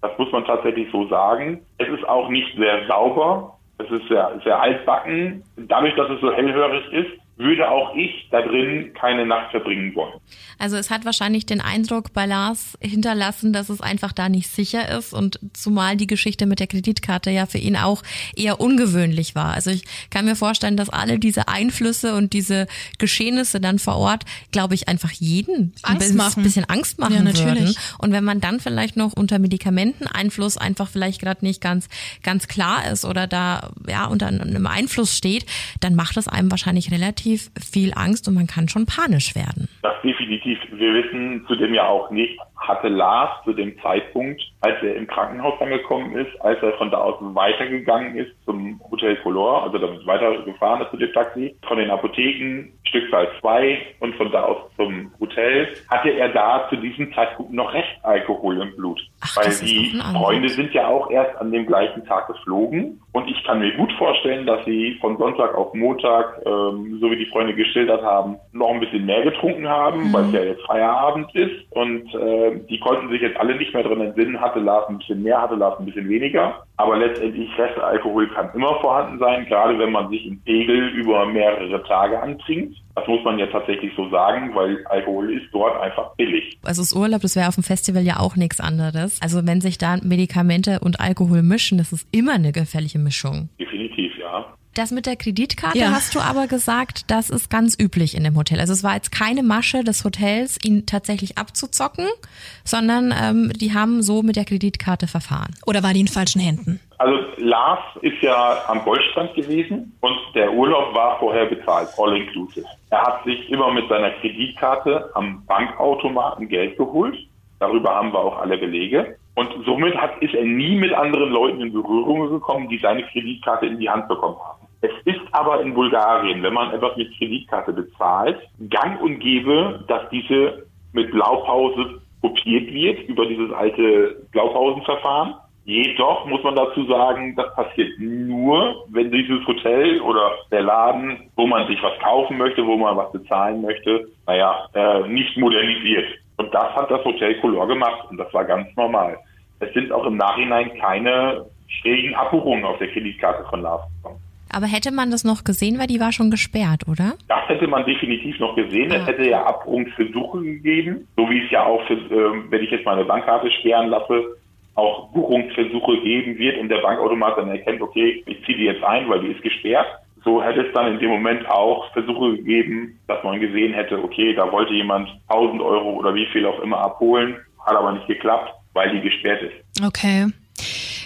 Das muss man tatsächlich so sagen. Es ist auch nicht sehr sauber. Es ist sehr, sehr altbacken. Dadurch, dass es so hellhörig ist, würde auch ich da drin keine Nacht verbringen wollen. Also es hat wahrscheinlich den Eindruck bei Lars hinterlassen, dass es einfach da nicht sicher ist und zumal die Geschichte mit der Kreditkarte ja für ihn auch eher ungewöhnlich war. Also ich kann mir vorstellen, dass alle diese Einflüsse und diese Geschehnisse dann vor Ort, glaube ich, einfach jeden Angst ein bisschen, Angst machen ja, natürlich. würden. Und wenn man dann vielleicht noch unter Medikamenteneinfluss einfach vielleicht gerade nicht ganz ganz klar ist oder da ja unter einem Einfluss steht, dann macht es einem wahrscheinlich relativ relativ viel Angst und man kann schon panisch werden. Das definitiv. Wir wissen zudem ja auch nicht, hatte Lars zu dem Zeitpunkt, als er im Krankenhaus angekommen ist, als er von da aus weitergegangen ist zum Hotel Color, also damit weitergefahren ist mit dem Taxi, von den Apotheken Stückzahl 2 und von da aus zum Hotel, hatte er da zu diesem Zeitpunkt noch Restalkohol im Blut. Ach, Weil die Freunde sind ja auch erst an dem gleichen Tag geflogen und ich kann mir gut vorstellen, dass sie von Sonntag auf Montag, ähm, so wie die Freunde geschildert haben, noch ein bisschen mehr getrunken haben, mhm. weil es ja jetzt Feierabend ist und äh, die konnten sich jetzt alle nicht mehr drin entsinnen, hatte Lars ein bisschen mehr, hatte Lars ein bisschen weniger. Aber letztendlich Restalkohol kann immer vorhanden sein, gerade wenn man sich im Pegel über mehrere Tage antrinkt. Das muss man ja tatsächlich so sagen, weil Alkohol ist dort einfach billig. Also das Urlaub, das wäre auf dem Festival ja auch nichts anderes. Also wenn sich da Medikamente und Alkohol mischen, das ist immer eine gefährliche Mischung. Definitiv. Das mit der Kreditkarte ja. hast du aber gesagt, das ist ganz üblich in dem Hotel. Also es war jetzt keine Masche des Hotels, ihn tatsächlich abzuzocken, sondern ähm, die haben so mit der Kreditkarte verfahren. Oder war die in falschen Händen? Also Lars ist ja am Goldstrand gewesen und der Urlaub war vorher bezahlt, all inclusive. Er hat sich immer mit seiner Kreditkarte am Bankautomaten Geld geholt. Darüber haben wir auch alle Belege. Und somit hat, ist er nie mit anderen Leuten in Berührung gekommen, die seine Kreditkarte in die Hand bekommen haben. Es ist aber in Bulgarien, wenn man etwas mit Kreditkarte bezahlt, gang und gäbe, dass diese mit Blaupause kopiert wird über dieses alte Blaupausenverfahren. Jedoch muss man dazu sagen, das passiert nur, wenn dieses Hotel oder der Laden, wo man sich was kaufen möchte, wo man was bezahlen möchte, naja, äh, nicht modernisiert. Und das hat das Hotel Color gemacht und das war ganz normal. Es sind auch im Nachhinein keine schrägen Abbuchungen auf der Kreditkarte von Lars gekommen. Aber hätte man das noch gesehen, weil die war schon gesperrt, oder? Das hätte man definitiv noch gesehen. Ah. Es hätte ja Abbuchungsversuche gegeben, so wie es ja auch, für, äh, wenn ich jetzt meine Bankkarte sperren lasse, auch Buchungsversuche geben wird und der Bankautomat dann erkennt, okay, ich ziehe die jetzt ein, weil die ist gesperrt. So hätte es dann in dem Moment auch Versuche gegeben, dass man gesehen hätte, okay, da wollte jemand 1000 Euro oder wie viel auch immer abholen, hat aber nicht geklappt, weil die gesperrt ist. Okay.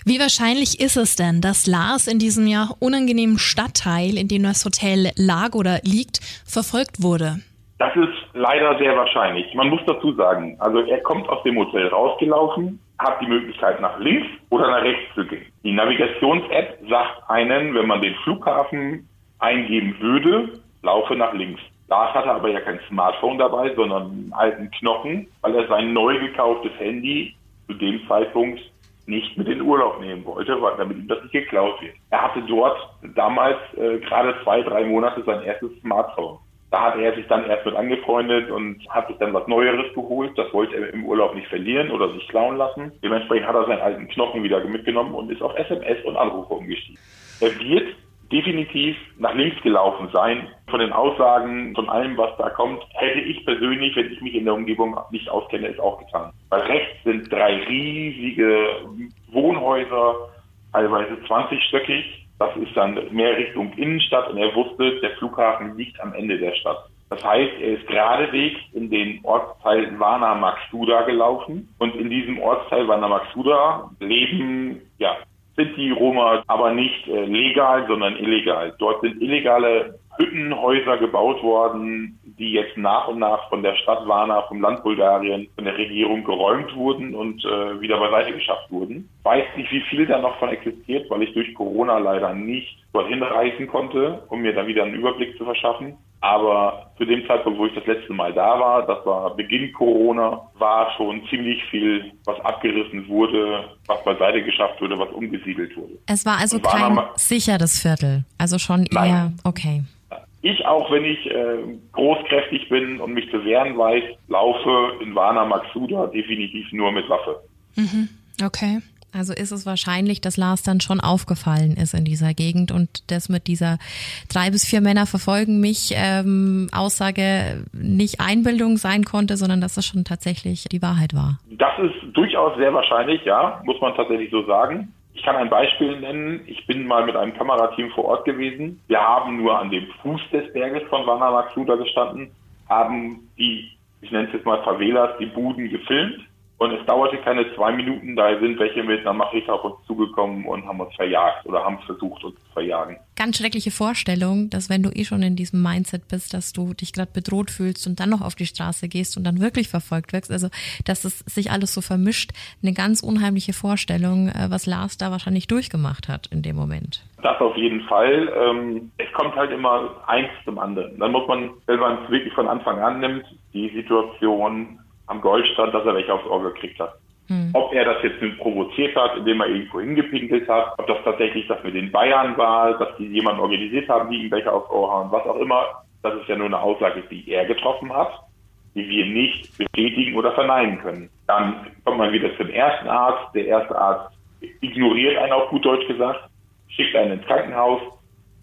Wie wahrscheinlich ist es denn, dass Lars in diesem ja unangenehmen Stadtteil, in dem das Hotel lag oder liegt, verfolgt wurde? Das ist leider sehr wahrscheinlich. Man muss dazu sagen, also er kommt aus dem Hotel rausgelaufen, hat die Möglichkeit nach links oder nach rechts zu gehen. Die Navigations-App sagt einen, wenn man den Flughafen eingeben würde, laufe nach links. Lars hatte aber ja kein Smartphone dabei, sondern einen alten Knochen, weil er sein neu gekauftes Handy zu dem Zeitpunkt nicht mit in Urlaub nehmen wollte, weil, damit ihm das nicht geklaut wird. Er hatte dort damals äh, gerade zwei, drei Monate sein erstes Smartphone. Da hat er sich dann erst mit angefreundet und hat sich dann was Neueres geholt. Das wollte er im Urlaub nicht verlieren oder sich klauen lassen. Dementsprechend hat er seinen alten Knochen wieder mitgenommen und ist auf SMS und Anrufe umgestiegen. Er wird definitiv nach links gelaufen sein. Von den Aussagen, von allem, was da kommt, hätte ich persönlich, wenn ich mich in der Umgebung nicht auskenne, es auch getan. Weil rechts sind drei riesige Wohnhäuser, teilweise 20-stöckig. Das ist dann mehr Richtung Innenstadt und er wusste, der Flughafen liegt am Ende der Stadt. Das heißt, er ist geradewegs in den Ortsteil Vana Maxuda gelaufen und in diesem Ortsteil Vana Maxuda leben ja sind die Roma aber nicht äh, legal, sondern illegal. Dort sind illegale Hüttenhäuser gebaut worden, die jetzt nach und nach von der Stadt Varna, vom Land Bulgarien, von der Regierung geräumt wurden und äh, wieder beiseite geschafft wurden. Weiß nicht, wie viel da noch von existiert, weil ich durch Corona leider nicht dorthin reisen konnte, um mir da wieder einen Überblick zu verschaffen. Aber zu dem Zeitpunkt, wo ich das letzte Mal da war, das war Beginn Corona, war schon ziemlich viel, was abgerissen wurde, was beiseite geschafft wurde, was umgesiedelt wurde. Es war also kein sicheres Viertel, also schon eher, Nein. okay. Ich, auch wenn ich äh, großkräftig bin und mich zu wehren weiß, laufe in Warna Maxuda definitiv nur mit Waffe. Mhm. Okay. Also ist es wahrscheinlich, dass Lars dann schon aufgefallen ist in dieser Gegend und das mit dieser drei bis vier Männer verfolgen mich ähm, Aussage nicht Einbildung sein konnte, sondern dass es schon tatsächlich die Wahrheit war. Das ist durchaus sehr wahrscheinlich, ja, muss man tatsächlich so sagen. Ich kann ein Beispiel nennen. Ich bin mal mit einem Kamerateam vor Ort gewesen. Wir haben nur an dem Fuß des Berges von Vanna Maxuda gestanden, haben die, ich nenne es jetzt mal Favelas, die Buden gefilmt und es dauerte keine zwei Minuten, da sind welche mit einer Machete auf uns zugekommen und haben uns verjagt oder haben versucht, uns zu verjagen. Ganz schreckliche Vorstellung, dass wenn du eh schon in diesem Mindset bist, dass du dich gerade bedroht fühlst und dann noch auf die Straße gehst und dann wirklich verfolgt wirst, also dass es sich alles so vermischt, eine ganz unheimliche Vorstellung, äh, was Lars da wahrscheinlich durchgemacht hat in dem Moment. Das auf jeden Fall. Ähm, es kommt halt immer eins zum anderen. Dann muss man, wenn man es wirklich von Anfang an nimmt, die Situation am Goldstrand, dass er welche aufs Ohr gekriegt hat. Hm. Ob er das jetzt nun provoziert hat, indem er irgendwo hingepinkelt hat, ob das tatsächlich das mit den Bayern war, dass die jemanden organisiert haben, die ihm welche aufs Ohr haben, was auch immer, das ist ja nur eine Aussage, die er getroffen hat, die wir nicht bestätigen oder verneinen können. Dann kommt man wieder zum ersten Arzt. Der erste Arzt ignoriert einen auf gut Deutsch gesagt, schickt einen ins Krankenhaus.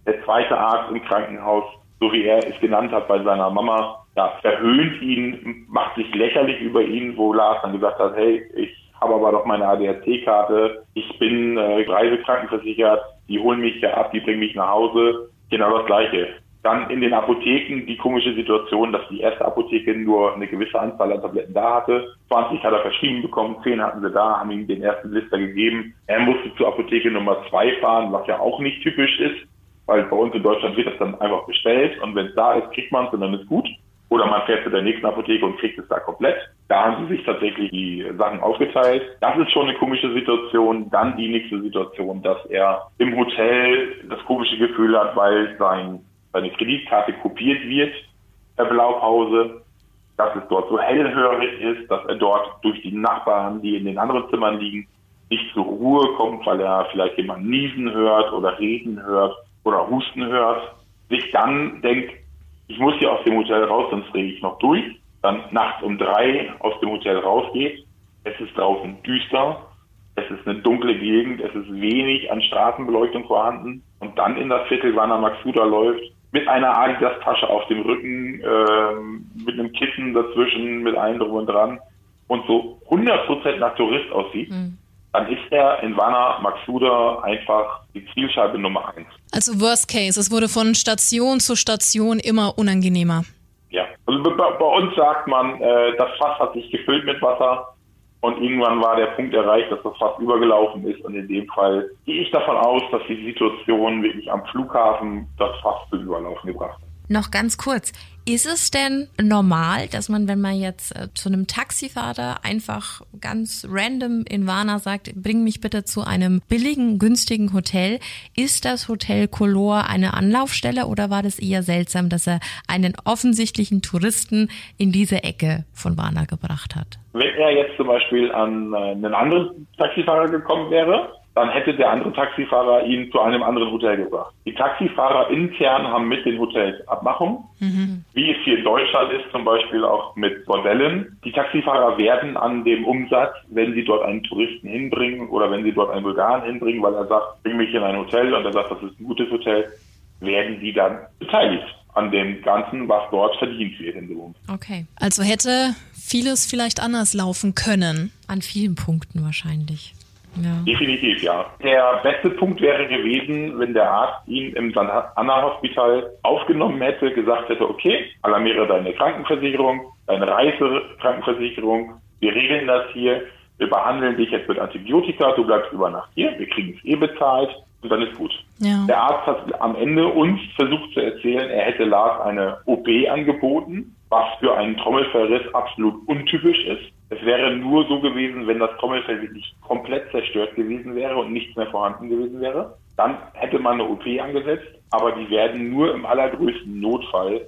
Der zweite Arzt im Krankenhaus, so wie er es genannt hat bei seiner Mama, ja, verhöhnt ihn, macht sich lächerlich über ihn, wo Lars dann gesagt hat, hey, ich habe aber doch meine ADAC-Karte, ich bin äh, reisekrankenversichert, die holen mich ja ab, die bringen mich nach Hause. Genau das Gleiche. Dann in den Apotheken die komische Situation, dass die erste Apotheke nur eine gewisse Anzahl an Tabletten da hatte. 20 hat er verschrieben bekommen, 10 hatten sie da, haben ihm den ersten Lister gegeben. Er musste zur Apotheke Nummer 2 fahren, was ja auch nicht typisch ist, weil bei uns in Deutschland wird das dann einfach bestellt und wenn es da ist, kriegt man es und dann ist gut. Oder man fährt zu der nächsten Apotheke und kriegt es da komplett. Da haben sie sich tatsächlich die Sachen aufgeteilt. Das ist schon eine komische Situation. Dann die nächste Situation, dass er im Hotel das komische Gefühl hat, weil sein, seine Kreditkarte kopiert wird, der Blaupause, dass es dort so hellhörig ist, dass er dort durch die Nachbarn, die in den anderen Zimmern liegen, nicht zur Ruhe kommt, weil er vielleicht jemanden niesen hört oder reden hört oder husten hört, sich dann denkt, ich muss hier aus dem Hotel raus, sonst drehe ich noch durch. Dann nachts um drei aus dem Hotel rausgeht. Es ist draußen düster. Es ist eine dunkle Gegend. Es ist wenig an Straßenbeleuchtung vorhanden. Und dann in das Viertel Wanner Maxuda läuft mit einer Adidas-Tasche auf dem Rücken, äh, mit einem Kissen dazwischen, mit allem drum und dran und so 100% nach Tourist aussieht. Mhm dann ist er in Wanner Maxuda einfach die Zielscheibe Nummer eins. Also Worst Case, es wurde von Station zu Station immer unangenehmer. Ja, also bei, bei uns sagt man, äh, das Fass hat sich gefüllt mit Wasser und irgendwann war der Punkt erreicht, dass das Fass übergelaufen ist und in dem Fall gehe ich davon aus, dass die Situation wirklich am Flughafen das Fass zum Überlaufen gebracht hat. Noch ganz kurz. Ist es denn normal, dass man, wenn man jetzt äh, zu einem Taxifahrer einfach ganz random in Warna sagt, bring mich bitte zu einem billigen, günstigen Hotel, ist das Hotel Color eine Anlaufstelle oder war das eher seltsam, dass er einen offensichtlichen Touristen in diese Ecke von Warna gebracht hat? Wenn er jetzt zum Beispiel an äh, einen anderen Taxifahrer gekommen wäre, dann hätte der andere Taxifahrer ihn zu einem anderen Hotel gebracht. Die Taxifahrer intern haben mit den Hotels Abmachung, mhm. wie es hier in Deutschland ist, zum Beispiel auch mit Bordellen. Die Taxifahrer werden an dem Umsatz, wenn sie dort einen Touristen hinbringen oder wenn sie dort einen Bulgaren hinbringen, weil er sagt, bring mich in ein Hotel und er sagt, das ist ein gutes Hotel, werden die dann beteiligt an dem Ganzen, was dort verdient wird in dem Okay. Also hätte vieles vielleicht anders laufen können. An vielen Punkten wahrscheinlich. Ja. Definitiv, ja. Der beste Punkt wäre gewesen, wenn der Arzt ihn im St. Anna Hospital aufgenommen hätte, gesagt hätte, okay, alarmiere deine Krankenversicherung, deine Reisekrankenversicherung, wir regeln das hier, wir behandeln dich jetzt mit Antibiotika, du bleibst über Nacht hier, wir kriegen es eh bezahlt und dann ist gut. Ja. Der Arzt hat am Ende uns versucht zu erzählen, er hätte Lars eine OP angeboten, was für einen Trommelfellriss absolut untypisch ist. Es wäre nur so gewesen, wenn das Trommelfell wirklich komplett zerstört gewesen wäre und nichts mehr vorhanden gewesen wäre. Dann hätte man eine OP angesetzt, aber die werden nur im allergrößten Notfall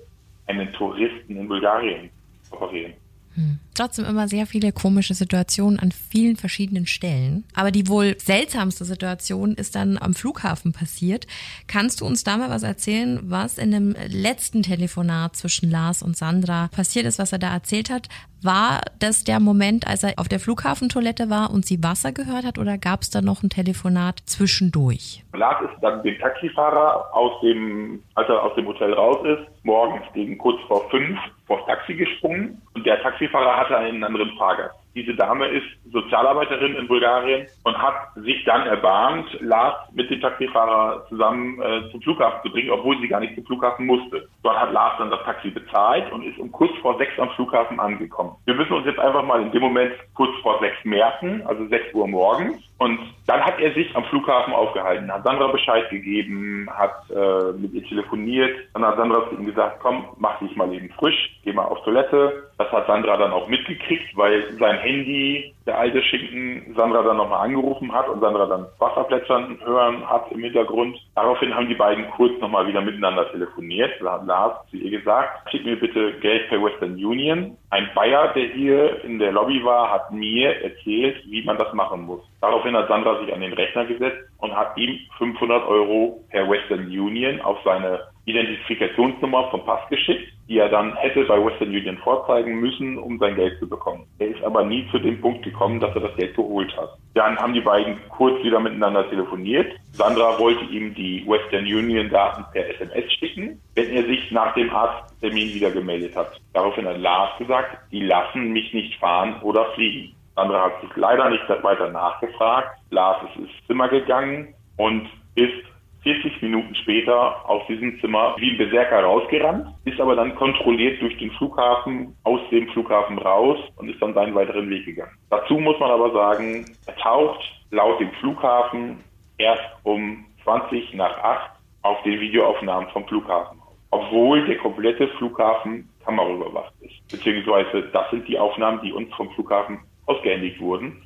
einen Touristen in Bulgarien operieren. Hm. Trotzdem immer sehr viele komische Situationen an vielen verschiedenen Stellen. Aber die wohl seltsamste Situation ist dann am Flughafen passiert. Kannst du uns da mal was erzählen, was in dem letzten Telefonat zwischen Lars und Sandra passiert ist, was er da erzählt hat? War das der Moment, als er auf der Flughafentoilette war und sie Wasser gehört hat oder gab es da noch ein Telefonat zwischendurch? Lars ist dann dem Taxifahrer aus dem, als er aus dem Hotel raus ist, morgens gegen kurz vor fünf vors Taxi gesprungen und der Taxifahrer hatte einen anderen Fahrgast. Diese Dame ist Sozialarbeiterin in Bulgarien und hat sich dann erbarmt, Lars mit dem Taxifahrer zusammen äh, zum Flughafen zu bringen, obwohl sie gar nicht zum Flughafen musste. Dort hat Lars dann das Taxi bezahlt und ist um kurz vor sechs am Flughafen angekommen. Wir müssen uns jetzt einfach mal in dem Moment kurz vor sechs merken, also sechs Uhr morgens. Und dann hat er sich am Flughafen aufgehalten, hat Sandra Bescheid gegeben, hat äh, mit ihr telefoniert. Dann hat Sandra zu ihm gesagt, komm, mach dich mal eben frisch, geh mal auf Toilette. Das hat Sandra dann auch mitgekriegt, weil sein Handy, der alte Schinken, Sandra dann nochmal angerufen hat und Sandra dann Wasser plätschern hören hat im Hintergrund. Daraufhin haben die beiden kurz nochmal wieder miteinander telefoniert. Da hat Lars zu ihr gesagt, schick mir bitte Geld per Western Union. Ein Bayer, der hier in der Lobby war, hat mir erzählt, wie man das machen muss. Daraufhin hat Sandra sich an den Rechner gesetzt und hat ihm 500 Euro per Western Union auf seine Identifikationsnummer vom Pass geschickt, die er dann hätte bei Western Union vorzeigen müssen, um sein Geld zu bekommen. Er ist aber nie zu dem Punkt gekommen, dass er das Geld geholt hat. Dann haben die beiden kurz wieder miteinander telefoniert. Sandra wollte ihm die Western Union Daten per SMS schicken, wenn er sich nach dem Arzttermin wieder gemeldet hat. Daraufhin hat Lars gesagt, die lassen mich nicht fahren oder fliegen. Sandra hat sich leider nicht weiter nachgefragt. Lars ist ins Zimmer gegangen und ist 40 Minuten später aus diesem Zimmer wie ein Berserker rausgerannt, ist aber dann kontrolliert durch den Flughafen, aus dem Flughafen raus und ist dann seinen weiteren Weg gegangen. Dazu muss man aber sagen, er taucht laut dem Flughafen erst um 20 nach 8 auf den Videoaufnahmen vom Flughafen auf. Obwohl der komplette Flughafen kameraüberwacht ist. Beziehungsweise das sind die Aufnahmen, die uns vom Flughafen ausgehändigt wurden.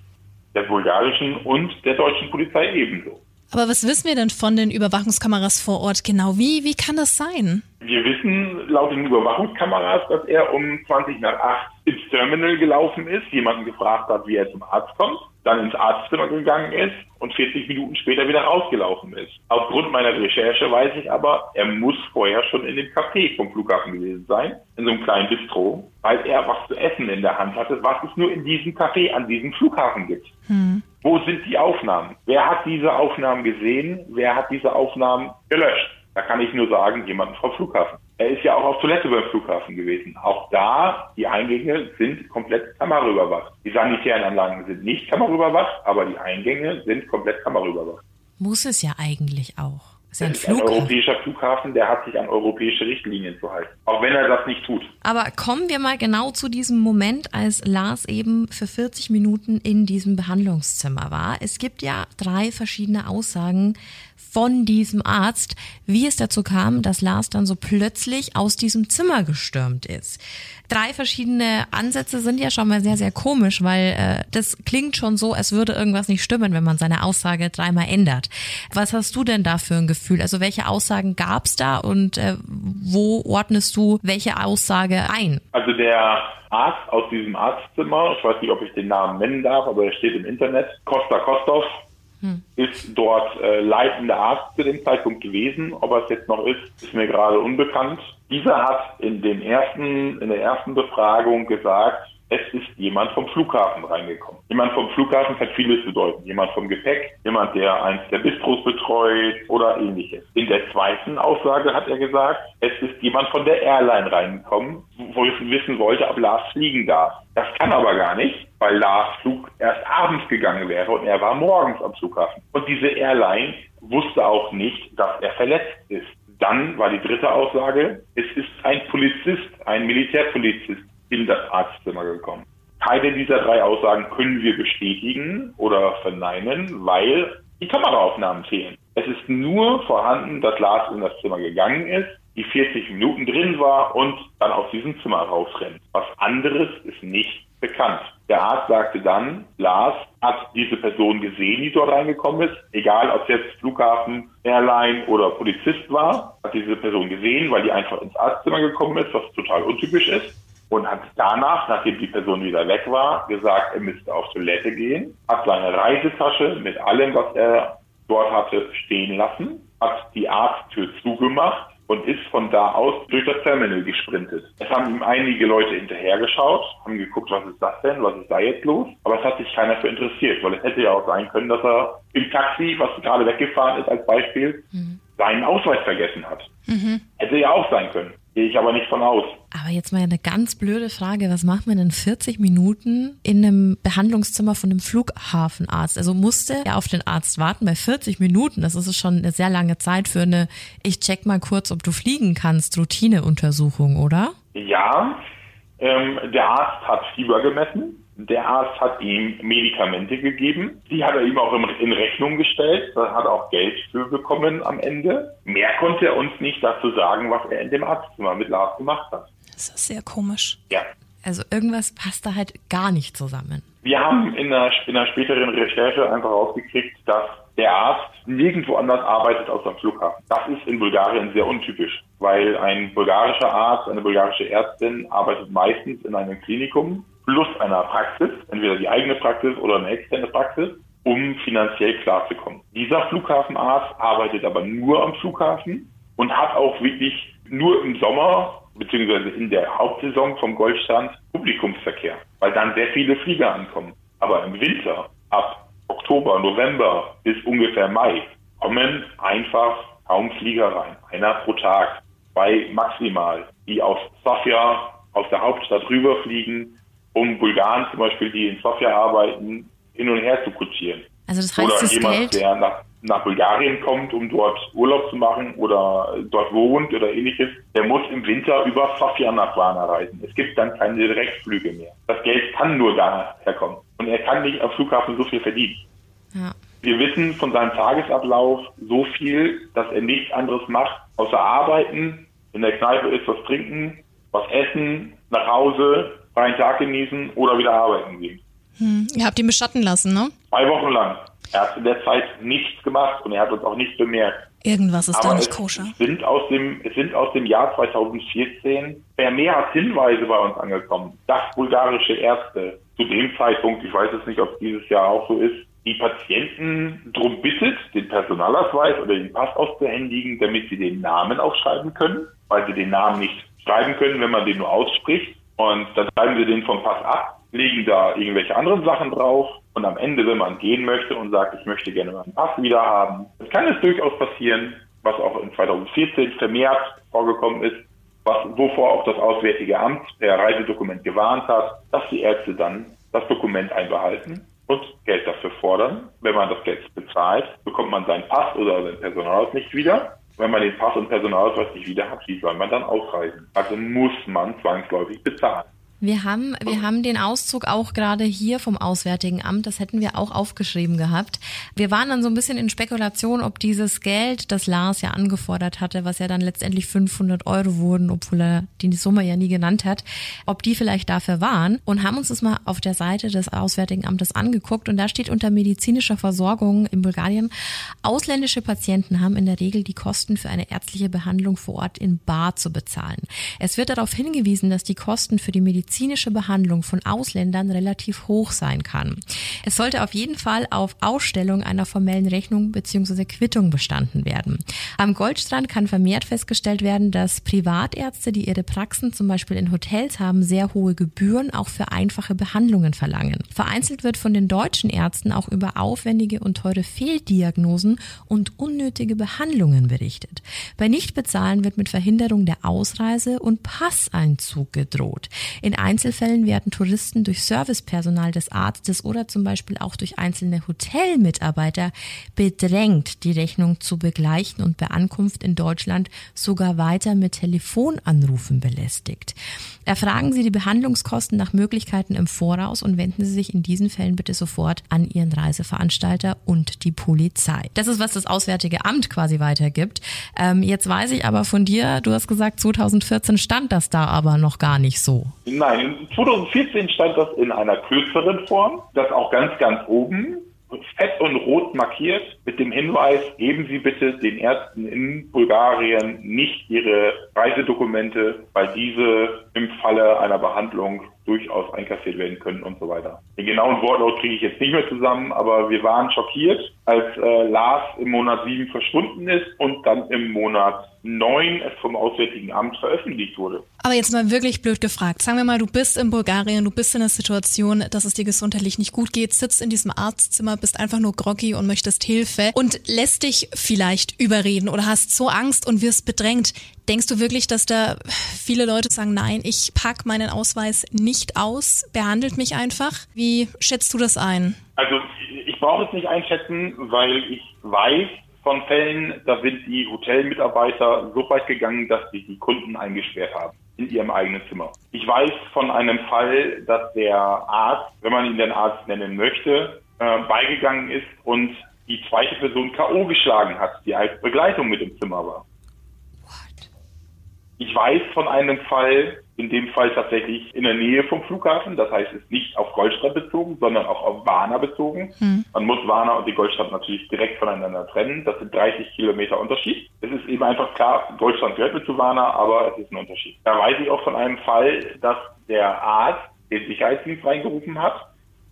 Der bulgarischen und der deutschen Polizei ebenso. Aber was wissen wir denn von den Überwachungskameras vor Ort genau? Wie, wie kann das sein? Wir wissen laut den Überwachungskameras, dass er um 20 nach 8 ins Terminal gelaufen ist, jemanden gefragt hat, wie er zum Arzt kommt, dann ins Arztzimmer gegangen ist und 40 Minuten später wieder rausgelaufen ist. Aufgrund meiner Recherche weiß ich aber, er muss vorher schon in dem Café vom Flughafen gewesen sein, in so einem kleinen Bistro, weil er was zu essen in der Hand hatte, was es nur in diesem Café an diesem Flughafen gibt. Hm. Wo sind die Aufnahmen? Wer hat diese Aufnahmen gesehen? Wer hat diese Aufnahmen gelöscht? Da kann ich nur sagen, jemand vom Flughafen. Er ist ja auch auf Toilette beim Flughafen gewesen. Auch da, die Eingänge sind komplett kameraüberwacht. Die sanitären Anlagen sind nicht kameraüberwacht, aber die Eingänge sind komplett kameraüberwacht. Muss es ja eigentlich auch. Ist ein, ist ein europäischer Flughafen, der hat sich an europäische Richtlinien zu halten. Auch wenn er das nicht tut. Aber kommen wir mal genau zu diesem Moment, als Lars eben für 40 Minuten in diesem Behandlungszimmer war. Es gibt ja drei verschiedene Aussagen von diesem Arzt, wie es dazu kam, dass Lars dann so plötzlich aus diesem Zimmer gestürmt ist. Drei verschiedene Ansätze sind ja schon mal sehr, sehr komisch, weil äh, das klingt schon so, als würde irgendwas nicht stimmen, wenn man seine Aussage dreimal ändert. Was hast du denn da für ein Gefühl? Also welche Aussagen gab es da und äh, wo ordnest du welche Aussage ein? Also der Arzt aus diesem Arztzimmer, ich weiß nicht, ob ich den Namen nennen darf, aber er steht im Internet, Costa Kostov, hm. ist dort äh, leitender Arzt zu dem Zeitpunkt gewesen. Ob er es jetzt noch ist, ist mir gerade unbekannt. Dieser hat in den ersten, in der ersten Befragung gesagt, es ist jemand vom Flughafen reingekommen. Jemand vom Flughafen kann vieles bedeuten. Jemand vom Gepäck, jemand, der eins der Bistros betreut oder ähnliches. In der zweiten Aussage hat er gesagt, es ist jemand von der Airline reingekommen, wo er wissen wollte, ob Lars fliegen darf. Das kann aber gar nicht, weil Lars Flug erst abends gegangen wäre und er war morgens am Flughafen. Und diese Airline wusste auch nicht, dass er verletzt ist. Dann war die dritte Aussage, es ist ein Polizist, ein Militärpolizist in das Arztzimmer gekommen. Keine dieser drei Aussagen können wir bestätigen oder verneinen, weil die Kameraaufnahmen fehlen. Es ist nur vorhanden, dass Lars in das Zimmer gegangen ist, die 40 Minuten drin war und dann aus diesem Zimmer rausrennt. Was anderes ist nicht bekannt. Der Arzt sagte dann, Lars hat diese Person gesehen, die dort reingekommen ist, egal ob jetzt Flughafen, Airline oder Polizist war, hat diese Person gesehen, weil die einfach ins Arztzimmer gekommen ist, was total untypisch ist und hat danach, nachdem die Person wieder weg war, gesagt, er müsste auf Toilette gehen, hat seine Reisetasche mit allem, was er dort hatte, stehen lassen, hat die Arzttür zugemacht und ist von da aus durch das Terminal gesprintet. Es haben ihm einige Leute hinterhergeschaut, haben geguckt, was ist das denn, was ist da jetzt los? Aber es hat sich keiner für interessiert, weil es hätte ja auch sein können, dass er im Taxi, was gerade weggefahren ist als Beispiel, mhm. seinen Ausweis vergessen hat. Mhm. Hätte ja auch sein können. Gehe ich aber nicht von aus. Aber jetzt mal eine ganz blöde Frage. Was macht man denn 40 Minuten in einem Behandlungszimmer von einem Flughafenarzt? Also musste er auf den Arzt warten bei 40 Minuten. Das ist schon eine sehr lange Zeit für eine, ich check mal kurz, ob du fliegen kannst, Routineuntersuchung, oder? Ja, ähm, der Arzt hat Fieber gemessen. Der Arzt hat ihm Medikamente gegeben. Die hat er ihm auch in Rechnung gestellt. Da hat er auch Geld für bekommen am Ende. Mehr konnte er uns nicht dazu sagen, was er in dem Arztzimmer mit Lars gemacht hat. Das ist sehr komisch. Ja. Also irgendwas passt da halt gar nicht zusammen. Wir haben in einer, in einer späteren Recherche einfach rausgekriegt, dass der Arzt nirgendwo anders arbeitet als am Flughafen. Das ist in Bulgarien sehr untypisch, weil ein bulgarischer Arzt, eine bulgarische Ärztin arbeitet meistens in einem Klinikum plus einer Praxis, entweder die eigene Praxis oder eine externe Praxis, um finanziell klarzukommen. Dieser Flughafenarzt arbeitet aber nur am Flughafen und hat auch wirklich nur im Sommer beziehungsweise in der Hauptsaison vom Goldstand Publikumsverkehr, weil dann sehr viele Flieger ankommen. Aber im Winter, ab Oktober, November bis ungefähr Mai, kommen einfach kaum Flieger rein. Einer pro Tag, zwei maximal, die aus Sofia, aus der Hauptstadt rüberfliegen um Bulgaren zum Beispiel, die in Sofia arbeiten, hin und her zu kutschieren. Also das heißt, Oder das jemand, Geld der nach nach Bulgarien kommt, um dort Urlaub zu machen oder dort wohnt oder ähnliches, der muss im Winter über Sofia nach Varna reisen. Es gibt dann keine Direktflüge mehr. Das Geld kann nur daher kommen. Und er kann nicht am Flughafen so viel verdienen. Ja. Wir wissen von seinem Tagesablauf so viel, dass er nichts anderes macht, außer arbeiten, in der Kneipe ist was trinken, was essen, nach Hause, freien Tag genießen oder wieder arbeiten gehen. Hm. Ihr habt ihn beschatten lassen, ne? Zwei Wochen lang. Er hat in der Zeit nichts gemacht und er hat uns auch nicht bemerkt. Irgendwas ist Aber da nicht koscher. Sind aus dem, es sind aus dem Jahr 2014 vermehrt Hinweise bei uns angekommen, dass bulgarische Ärzte zu dem Zeitpunkt, ich weiß jetzt nicht, ob es dieses Jahr auch so ist, die Patienten darum bittet, den Personalausweis oder den Pass auszuhändigen, damit sie den Namen aufschreiben können, weil sie den Namen nicht schreiben können, wenn man den nur ausspricht. Und dann schreiben sie den vom Pass ab, legen da irgendwelche anderen Sachen drauf und am Ende, wenn man gehen möchte und sagt, ich möchte gerne meinen Pass wieder haben, das kann es durchaus passieren, was auch in 2014 vermehrt vorgekommen ist, was, wovor auch das Auswärtige Amt per Reisedokument gewarnt hat, dass die Ärzte dann das Dokument einbehalten und Geld dafür fordern. Wenn man das Geld bezahlt, bekommt man seinen Pass oder sein Personalausweis nicht wieder. Wenn man den Pass und Personalausweis nicht wieder hat, wie soll man dann ausreisen? Also muss man zwangsläufig bezahlen. Wir haben, wir haben den Auszug auch gerade hier vom Auswärtigen Amt, das hätten wir auch aufgeschrieben gehabt. Wir waren dann so ein bisschen in Spekulation, ob dieses Geld, das Lars ja angefordert hatte, was ja dann letztendlich 500 Euro wurden, obwohl er die Summe ja nie genannt hat, ob die vielleicht dafür waren und haben uns das mal auf der Seite des Auswärtigen Amtes angeguckt und da steht unter medizinischer Versorgung in Bulgarien, ausländische Patienten haben in der Regel die Kosten für eine ärztliche Behandlung vor Ort in Bar zu bezahlen. Es wird darauf hingewiesen, dass die Kosten für die Medizin medizinische Behandlung von Ausländern relativ hoch sein kann. Es sollte auf jeden Fall auf Ausstellung einer formellen Rechnung bzw. Quittung bestanden werden. Am Goldstrand kann vermehrt festgestellt werden, dass Privatärzte, die ihre Praxen zum Beispiel in Hotels haben, sehr hohe Gebühren auch für einfache Behandlungen verlangen. Vereinzelt wird von den deutschen Ärzten auch über aufwendige und teure Fehldiagnosen und unnötige Behandlungen berichtet. Bei Nichtbezahlen wird mit Verhinderung der Ausreise und Passeinzug gedroht. In Einzelfällen werden Touristen durch Servicepersonal des Arztes oder zum Beispiel auch durch einzelne Hotelmitarbeiter bedrängt, die Rechnung zu begleichen und bei Ankunft in Deutschland sogar weiter mit Telefonanrufen belästigt. Erfragen Sie die Behandlungskosten nach Möglichkeiten im Voraus und wenden Sie sich in diesen Fällen bitte sofort an Ihren Reiseveranstalter und die Polizei. Das ist, was das Auswärtige Amt quasi weitergibt. Ähm, jetzt weiß ich aber von dir, du hast gesagt, 2014 stand das da aber noch gar nicht so. Nein, 2014 stand das in einer kürzeren Form, das auch ganz, ganz oben fett und rot markiert mit dem Hinweis, geben Sie bitte den Ärzten in Bulgarien nicht Ihre Reisedokumente, weil diese im Falle einer Behandlung durchaus einkassiert werden können und so weiter. Den genauen Wortlaut kriege ich jetzt nicht mehr zusammen, aber wir waren schockiert, als äh, Lars im Monat 7 verschwunden ist und dann im Monat 9 es vom Auswärtigen Amt veröffentlicht wurde. Aber jetzt mal wirklich blöd gefragt. Sagen wir mal, du bist in Bulgarien, du bist in der Situation, dass es dir gesundheitlich nicht gut geht, sitzt in diesem Arztzimmer, bist einfach nur groggy und möchtest Hilfe und lässt dich vielleicht überreden oder hast so Angst und wirst bedrängt. Denkst du wirklich, dass da viele Leute sagen, nein, ich pack meinen Ausweis nicht aus, behandelt mich einfach? Wie schätzt du das ein? Also ich brauche es nicht einschätzen, weil ich weiß von Fällen, da sind die Hotelmitarbeiter so weit gegangen, dass sie die Kunden eingesperrt haben in ihrem eigenen Zimmer. Ich weiß von einem Fall, dass der Arzt, wenn man ihn den Arzt nennen möchte, äh, beigegangen ist und die zweite Person K.O. geschlagen hat, die als Begleitung mit im Zimmer war. Ich weiß von einem Fall, in dem Fall tatsächlich in der Nähe vom Flughafen. Das heißt, es ist nicht auf Goldstadt bezogen, sondern auch auf Warna bezogen. Hm. Man muss Warna und die Goldstadt natürlich direkt voneinander trennen. Das sind 30 Kilometer Unterschied. Es ist eben einfach klar, Goldstadt gehört mit zu Warna, aber es ist ein Unterschied. Da weiß ich auch von einem Fall, dass der Arzt den Sicherheitsdienst reingerufen hat.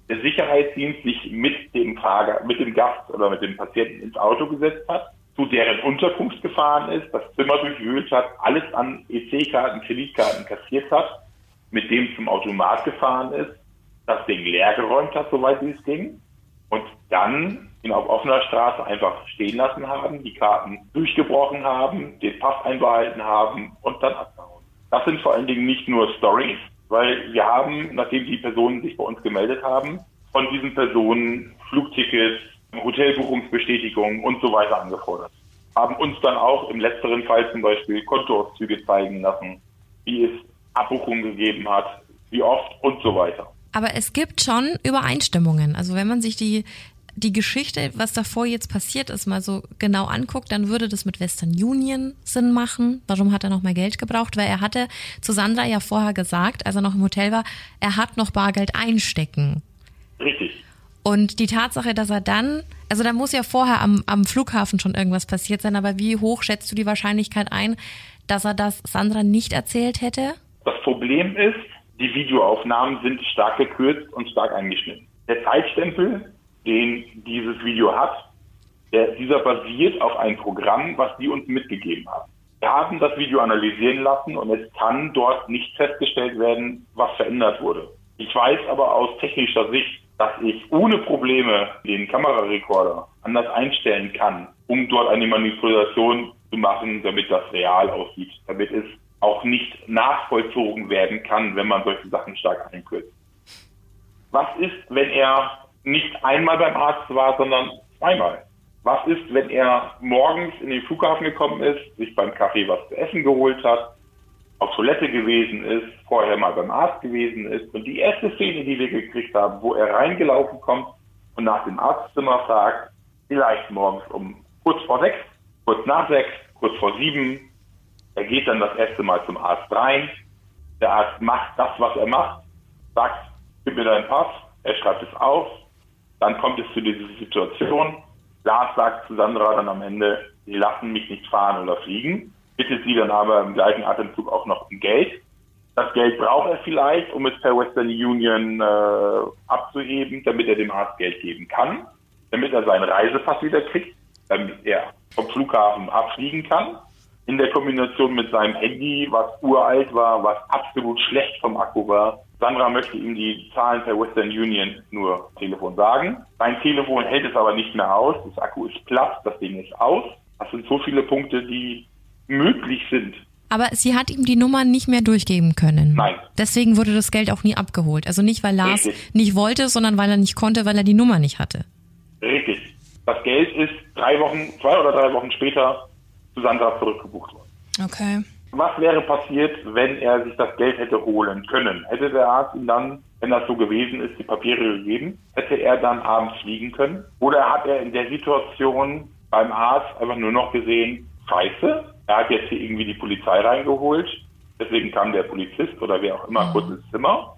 Der Sicherheitsdienst sich mit dem Fahrer, mit dem Gast oder mit dem Patienten ins Auto gesetzt hat zu deren Unterkunft gefahren ist, das Zimmer durchwühlt hat, alles an EC-Karten, Kreditkarten kassiert hat, mit dem zum Automat gefahren ist, das Ding leergeräumt hat, soweit wie es ging, und dann ihn auf offener Straße einfach stehen lassen haben, die Karten durchgebrochen haben, den Pass einbehalten haben und dann abgehauen. Das sind vor allen Dingen nicht nur Stories, weil wir haben, nachdem die Personen sich bei uns gemeldet haben, von diesen Personen Flugtickets, Hotelbuchungsbestätigungen und so weiter angefordert. Haben uns dann auch im letzteren Fall zum Beispiel Kontoauszüge zeigen lassen, wie es Abbuchungen gegeben hat, wie oft und so weiter. Aber es gibt schon Übereinstimmungen. Also wenn man sich die, die Geschichte, was davor jetzt passiert ist, mal so genau anguckt, dann würde das mit Western Union Sinn machen. Warum hat er noch mehr Geld gebraucht? Weil er hatte zu Sandra ja vorher gesagt, als er noch im Hotel war, er hat noch Bargeld einstecken. Richtig. Und die Tatsache, dass er dann, also da muss ja vorher am, am Flughafen schon irgendwas passiert sein, aber wie hoch schätzt du die Wahrscheinlichkeit ein, dass er das Sandra nicht erzählt hätte? Das Problem ist, die Videoaufnahmen sind stark gekürzt und stark eingeschnitten. Der Zeitstempel, den dieses Video hat, der, dieser basiert auf einem Programm, was die uns mitgegeben haben. Wir haben das Video analysieren lassen und es kann dort nicht festgestellt werden, was verändert wurde. Ich weiß aber aus technischer Sicht, dass ich ohne Probleme den Kamerarekorder anders einstellen kann, um dort eine Manipulation zu machen, damit das real aussieht, damit es auch nicht nachvollzogen werden kann, wenn man solche Sachen stark einkürzt. Was ist, wenn er nicht einmal beim Arzt war, sondern zweimal? Was ist, wenn er morgens in den Flughafen gekommen ist, sich beim Kaffee was zu essen geholt hat, auf Toilette gewesen ist, vorher mal beim Arzt gewesen ist und die erste Szene, die wir gekriegt haben, wo er reingelaufen kommt und nach dem Arztzimmer fragt, vielleicht morgens um kurz vor sechs, kurz nach sechs, kurz vor sieben, er geht dann das erste Mal zum Arzt rein. Der Arzt macht das, was er macht, sagt, gib mir deinen Pass, er schreibt es auf. Dann kommt es zu dieser Situation. Lars sagt zu Sandra dann am Ende, sie lassen mich nicht fahren oder fliegen, bittet sie dann aber im gleichen Atemzug auch noch um Geld. Das Geld braucht er vielleicht, um es per Western Union äh, abzuheben, damit er dem Arzt Geld geben kann, damit er seinen Reisepass wieder kriegt, damit er vom Flughafen abfliegen kann in der Kombination mit seinem Handy, was uralt war, was absolut schlecht vom Akku war. Sandra möchte ihm die Zahlen per Western Union nur Telefon sagen. Sein Telefon hält es aber nicht mehr aus. Das Akku ist platt, das Ding ist aus. Das sind so viele Punkte, die möglich sind. Aber sie hat ihm die Nummer nicht mehr durchgeben können. Nein. Deswegen wurde das Geld auch nie abgeholt. Also nicht, weil Lars Richtig. nicht wollte, sondern weil er nicht konnte, weil er die Nummer nicht hatte. Richtig. Das Geld ist drei Wochen, zwei oder drei Wochen später zu Sandra zurückgebucht worden. Okay. Was wäre passiert, wenn er sich das Geld hätte holen können? Hätte der Arzt ihm dann, wenn das so gewesen ist, die Papiere gegeben? Hätte er dann abends fliegen können? Oder hat er in der Situation beim Arzt einfach nur noch gesehen, scheiße, er hat jetzt hier irgendwie die Polizei reingeholt, deswegen kam der Polizist oder wer auch immer kurz ins Zimmer.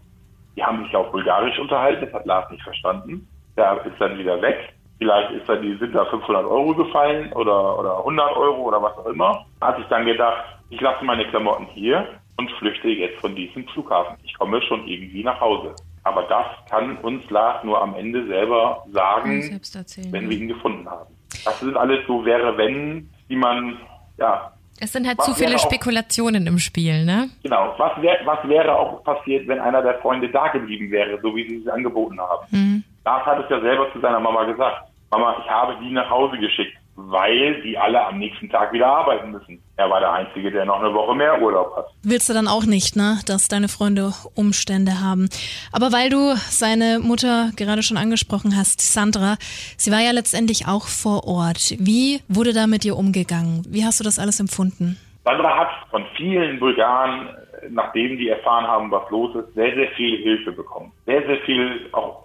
Die haben sich auf Bulgarisch unterhalten, das hat Lars nicht verstanden. Der ist dann wieder weg. Vielleicht ist dann, die sind da 500 Euro gefallen oder, oder 100 Euro oder was auch immer. Hat sich dann gedacht, ich lasse meine Klamotten hier und flüchte jetzt von diesem Flughafen. Ich komme schon irgendwie nach Hause. Aber das kann uns Lars nur am Ende selber sagen, erzählen. wenn wir ihn gefunden haben. Das sind alles so wäre wenn, die man, ja, Es sind halt Was zu viele auch- Spekulationen im Spiel, ne? genau. Was, wär, was wäre auch passiert, wenn einer der Freunde da geblieben wäre, so wie sie es angeboten haben? Lars hat es ja selber zu seiner Mama gesagt. Mama, ich habe die nach Hause geschickt, weil die alle am nächsten Tag wieder arbeiten müssen. Er war der Einzige, der noch eine Woche mehr Urlaub hat. Willst du dann auch nicht, ne, dass deine Freunde Umstände haben. Aber weil du seine Mutter gerade schon angesprochen hast, Sandra, sie war ja letztendlich auch vor Ort. Wie wurde da mit ihr umgegangen? Wie hast du das alles empfunden? Sandra hat von vielen Bulgaren, nachdem die erfahren haben, was los ist, sehr, sehr viel Hilfe bekommen. Sehr, sehr viel, auch,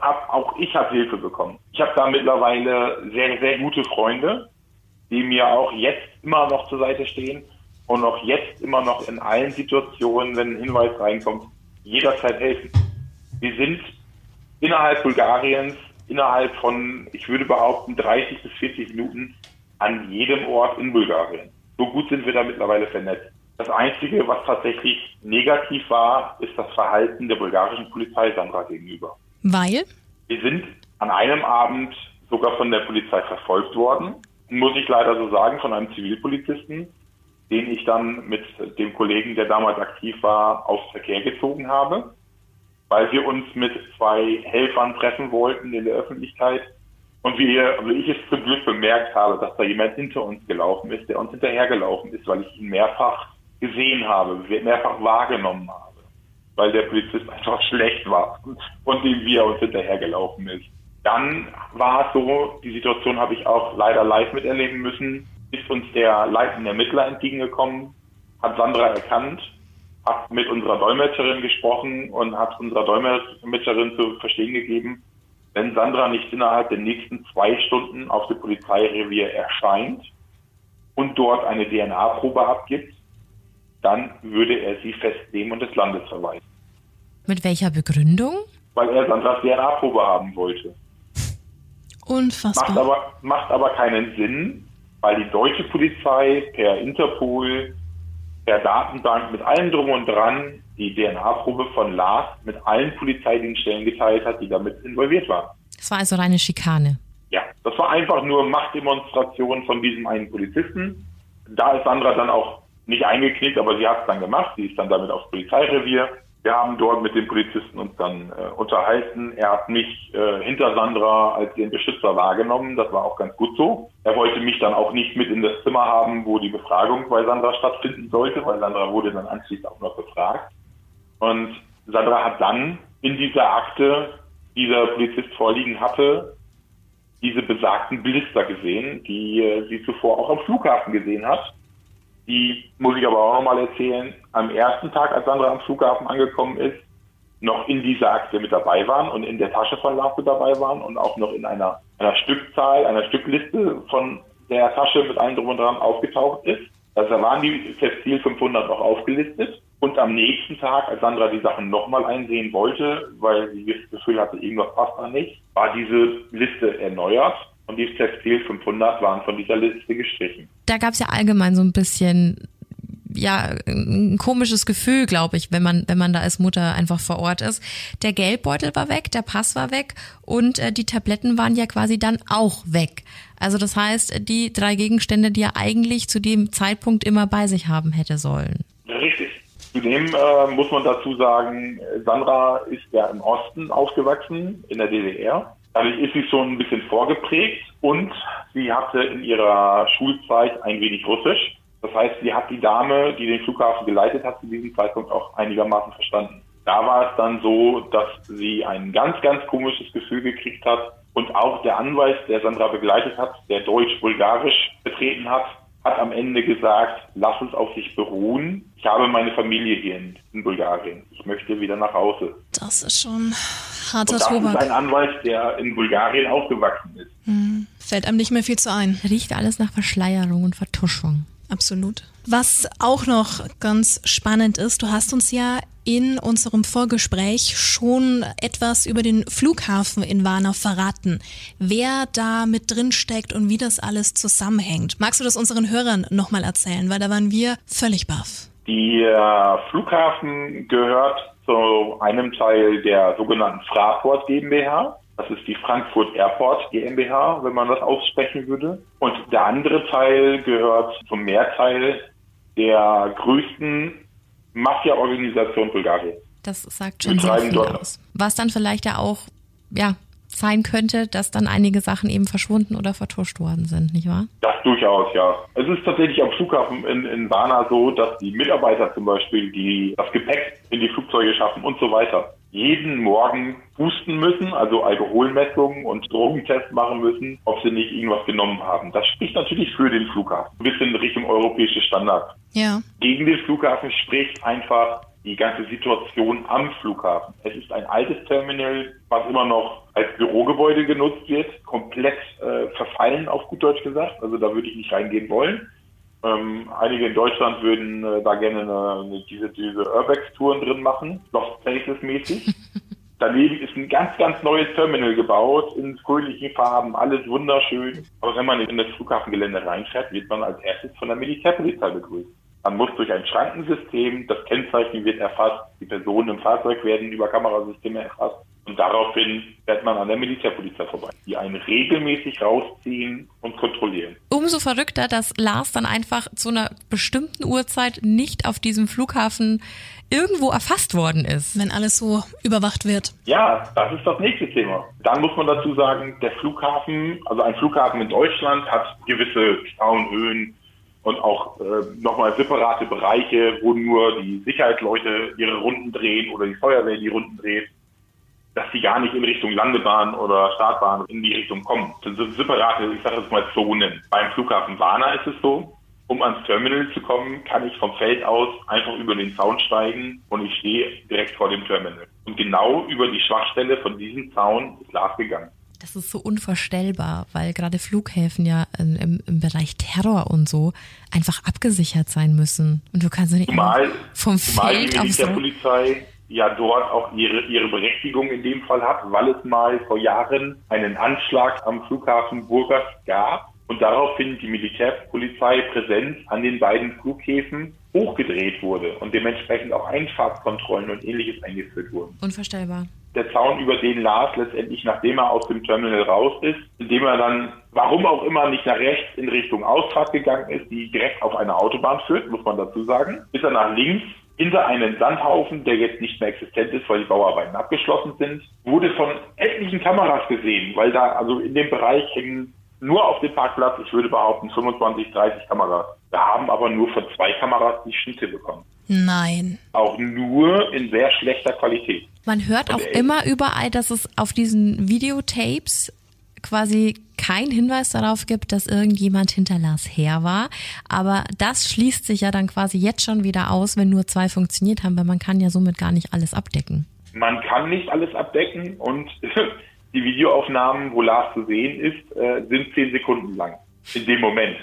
hab, auch ich habe Hilfe bekommen. Ich habe da mittlerweile sehr, sehr gute Freunde, die mir auch jetzt immer noch zur Seite stehen und auch jetzt immer noch in allen Situationen, wenn ein Hinweis reinkommt, jederzeit helfen. Wir sind innerhalb Bulgariens, innerhalb von, ich würde behaupten, 30 bis 40 Minuten an jedem Ort in Bulgarien. So gut sind wir da mittlerweile vernetzt. Das Einzige, was tatsächlich negativ war, ist das Verhalten der bulgarischen Polizei Sandra gegenüber. Weil? Wir sind an einem Abend sogar von der Polizei verfolgt worden, muss ich leider so sagen, von einem Zivilpolizisten, den ich dann mit dem Kollegen, der damals aktiv war, aufs Verkehr gezogen habe, weil wir uns mit zwei Helfern treffen wollten in der Öffentlichkeit. Und wie ich es zum Glück bemerkt habe, dass da jemand hinter uns gelaufen ist, der uns hinterhergelaufen ist, weil ich ihn mehrfach gesehen habe, mehrfach wahrgenommen habe, weil der Polizist einfach schlecht war und dem wie er uns hinterhergelaufen ist. Dann war es so, die Situation habe ich auch leider live miterleben müssen, ist uns der leitende Ermittler entgegengekommen, hat Sandra erkannt, hat mit unserer Dolmetscherin gesprochen und hat unserer Dolmetscherin zu verstehen gegeben, wenn Sandra nicht innerhalb der nächsten zwei Stunden auf dem Polizeirevier erscheint und dort eine DNA-Probe abgibt, dann würde er sie festnehmen und des Landes verweisen. Mit welcher Begründung? Weil er Sandras DNA-Probe haben wollte. Unfassbar. Macht aber, macht aber keinen Sinn, weil die deutsche Polizei per Interpol, per Datenbank mit allem drum und dran die DNA-Probe von Lars mit allen Polizeidienststellen geteilt hat, die damit involviert waren. Das war also reine Schikane. Ja, das war einfach nur Machtdemonstration von diesem einen Polizisten. Da ist Sandra dann auch nicht eingeknickt, aber sie hat es dann gemacht. Sie ist dann damit aufs Polizeirevier. Wir haben dort mit den Polizisten uns dann äh, unterhalten. Er hat mich äh, hinter Sandra als den Beschützer wahrgenommen. Das war auch ganz gut so. Er wollte mich dann auch nicht mit in das Zimmer haben, wo die Befragung bei Sandra stattfinden sollte, weil Sandra wurde dann anschließend auch noch befragt. Und Sandra hat dann in dieser Akte, die der Polizist vorliegen hatte, diese besagten Blister gesehen, die äh, sie zuvor auch am Flughafen gesehen hat die, muss ich aber auch nochmal erzählen, am ersten Tag, als Sandra am Flughafen angekommen ist, noch in dieser Akte mit dabei waren und in der Tasche von Lars mit dabei waren und auch noch in einer, einer Stückzahl, einer Stückliste von der Tasche mit allem drum und dran aufgetaucht ist. Also da waren die Textil 500 noch aufgelistet. Und am nächsten Tag, als Sandra die Sachen nochmal einsehen wollte, weil sie das Gefühl hatte, irgendwas passt da nicht, war diese Liste erneuert und die Textil 500 waren von dieser Liste gestrichen. Da gab es ja allgemein so ein bisschen ja ein komisches Gefühl, glaube ich, wenn man wenn man da als Mutter einfach vor Ort ist. Der Geldbeutel war weg, der Pass war weg und äh, die Tabletten waren ja quasi dann auch weg. Also das heißt, die drei Gegenstände, die er eigentlich zu dem Zeitpunkt immer bei sich haben hätte sollen. Richtig. Zudem äh, muss man dazu sagen, Sandra ist ja im Osten aufgewachsen, in der DDR. Dadurch ist sie schon ein bisschen vorgeprägt und sie hatte in ihrer Schulzeit ein wenig Russisch. Das heißt, sie hat die Dame, die den Flughafen geleitet hat, zu diesem Zeitpunkt auch einigermaßen verstanden. Da war es dann so, dass sie ein ganz, ganz komisches Gefühl gekriegt hat und auch der Anwalt, der Sandra begleitet hat, der Deutsch-Bulgarisch betreten hat, hat am Ende gesagt, lass uns auf sich beruhen. Ich habe meine Familie hier in Bulgarien. Ich möchte wieder nach Hause. Das ist schon harter Und das Tobak. ist ein Anwalt, der in Bulgarien aufgewachsen ist. Hm. Fällt einem nicht mehr viel zu ein. Riecht alles nach Verschleierung und Vertuschung. Absolut. Was auch noch ganz spannend ist, du hast uns ja in unserem Vorgespräch schon etwas über den Flughafen in Warna verraten. Wer da mit drin steckt und wie das alles zusammenhängt. Magst du das unseren Hörern nochmal erzählen? Weil da waren wir völlig baff. Der Flughafen gehört zu einem Teil der sogenannten Fraport GmbH. Das ist die Frankfurt Airport GmbH, wenn man das aussprechen würde. Und der andere Teil gehört zum Mehrteil der größten Mafia-Organisation Bulgariens. Das sagt schon sehr viel aus. Was dann vielleicht ja auch, ja, sein könnte, dass dann einige Sachen eben verschwunden oder vertuscht worden sind, nicht wahr? Das durchaus, ja. Es ist tatsächlich am Flughafen in, in Varna so, dass die Mitarbeiter zum Beispiel, die das Gepäck in die Flugzeuge schaffen und so weiter, jeden Morgen husten müssen, also Alkoholmessungen und Drogentests machen müssen, ob sie nicht irgendwas genommen haben. Das spricht natürlich für den Flughafen. Ein bisschen Richtung europäische Standard. Ja. Gegen den Flughafen spricht einfach die ganze Situation am Flughafen. Es ist ein altes Terminal, was immer noch als Bürogebäude genutzt wird, komplett äh, verfallen, auf gut Deutsch gesagt. Also da würde ich nicht reingehen wollen. Ähm, einige in Deutschland würden äh, da gerne eine, eine, diese, diese Urbex-Touren drin machen, Lost Places mäßig. Daneben ist ein ganz, ganz neues Terminal gebaut, in fröhlichen Farben, alles wunderschön. Aber wenn man in das Flughafengelände reinfährt, wird man als erstes von der Militärpolizei begrüßt. Man muss durch ein Schrankensystem, das Kennzeichen wird erfasst, die Personen im Fahrzeug werden über Kamerasysteme erfasst und daraufhin fährt man an der Militärpolizei vorbei, die einen regelmäßig rausziehen und kontrollieren. Umso verrückter, dass Lars dann einfach zu einer bestimmten Uhrzeit nicht auf diesem Flughafen irgendwo erfasst worden ist. Wenn alles so überwacht wird. Ja, das ist das nächste Thema. Dann muss man dazu sagen, der Flughafen, also ein Flughafen in Deutschland hat gewisse Stauenhöhen, und auch äh, nochmal separate Bereiche, wo nur die Sicherheitsleute ihre Runden drehen oder die Feuerwehr die Runden dreht. dass sie gar nicht in Richtung Landebahn oder Startbahn in die Richtung kommen. Das sind separate, ich sage jetzt mal Zonen. Beim Flughafen Warna ist es so, um ans Terminal zu kommen, kann ich vom Feld aus einfach über den Zaun steigen und ich stehe direkt vor dem Terminal. Und genau über die Schwachstelle von diesem Zaun ist Lars gegangen. Das ist so unvorstellbar, weil gerade Flughäfen ja im, im, Bereich Terror und so einfach abgesichert sein müssen. Und du kannst nicht zumal, vom zumal Feld die Militärpolizei ja dort auch ihre, ihre Berechtigung in dem Fall hat, weil es mal vor Jahren einen Anschlag am Flughafen Burgas gab und daraufhin die Militärpolizei Präsenz an den beiden Flughäfen hochgedreht wurde und dementsprechend auch Einfahrtskontrollen und ähnliches eingeführt wurden. Unvorstellbar. Der Zaun, über den Lars letztendlich, nachdem er aus dem Terminal raus ist, indem er dann, warum auch immer, nicht nach rechts in Richtung Ausfahrt gegangen ist, die direkt auf eine Autobahn führt, muss man dazu sagen, ist er nach links hinter einen Sandhaufen, der jetzt nicht mehr existent ist, weil die Bauarbeiten abgeschlossen sind, wurde von etlichen Kameras gesehen, weil da also in dem Bereich hängen nur auf dem Parkplatz, ich würde behaupten, 25, 30 Kameras. Wir haben aber nur von zwei Kameras die Schnitte bekommen. Nein. Auch nur in sehr schlechter Qualität. Man hört Und auch immer überall, dass es auf diesen Videotapes quasi kein Hinweis darauf gibt, dass irgendjemand hinter Lars her war. Aber das schließt sich ja dann quasi jetzt schon wieder aus, wenn nur zwei funktioniert haben, weil man kann ja somit gar nicht alles abdecken. Man kann nicht alles abdecken und die Videoaufnahmen, wo Lars zu sehen ist, äh, sind zehn Sekunden lang. In dem Moment.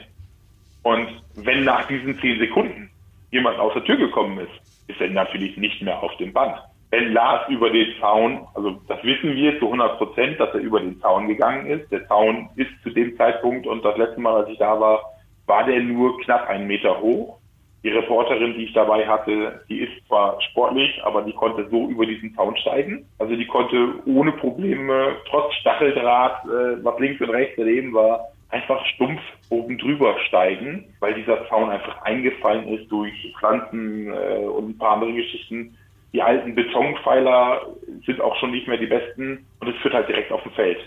Und wenn nach diesen zehn Sekunden jemand aus der Tür gekommen ist, ist er natürlich nicht mehr auf dem Band. Wenn Lars über den Zaun, also das wissen wir zu 100 Prozent, dass er über den Zaun gegangen ist. Der Zaun ist zu dem Zeitpunkt und das letzte Mal, als ich da war, war der nur knapp einen Meter hoch. Die Reporterin, die ich dabei hatte, die ist zwar sportlich, aber die konnte so über diesen Zaun steigen. Also die konnte ohne Probleme, trotz Stacheldraht, äh, was links und rechts daneben war, einfach stumpf oben drüber steigen, weil dieser Zaun einfach eingefallen ist durch Pflanzen äh, und ein paar andere Geschichten. Die alten Betonpfeiler sind auch schon nicht mehr die besten und es führt halt direkt auf dem Feld.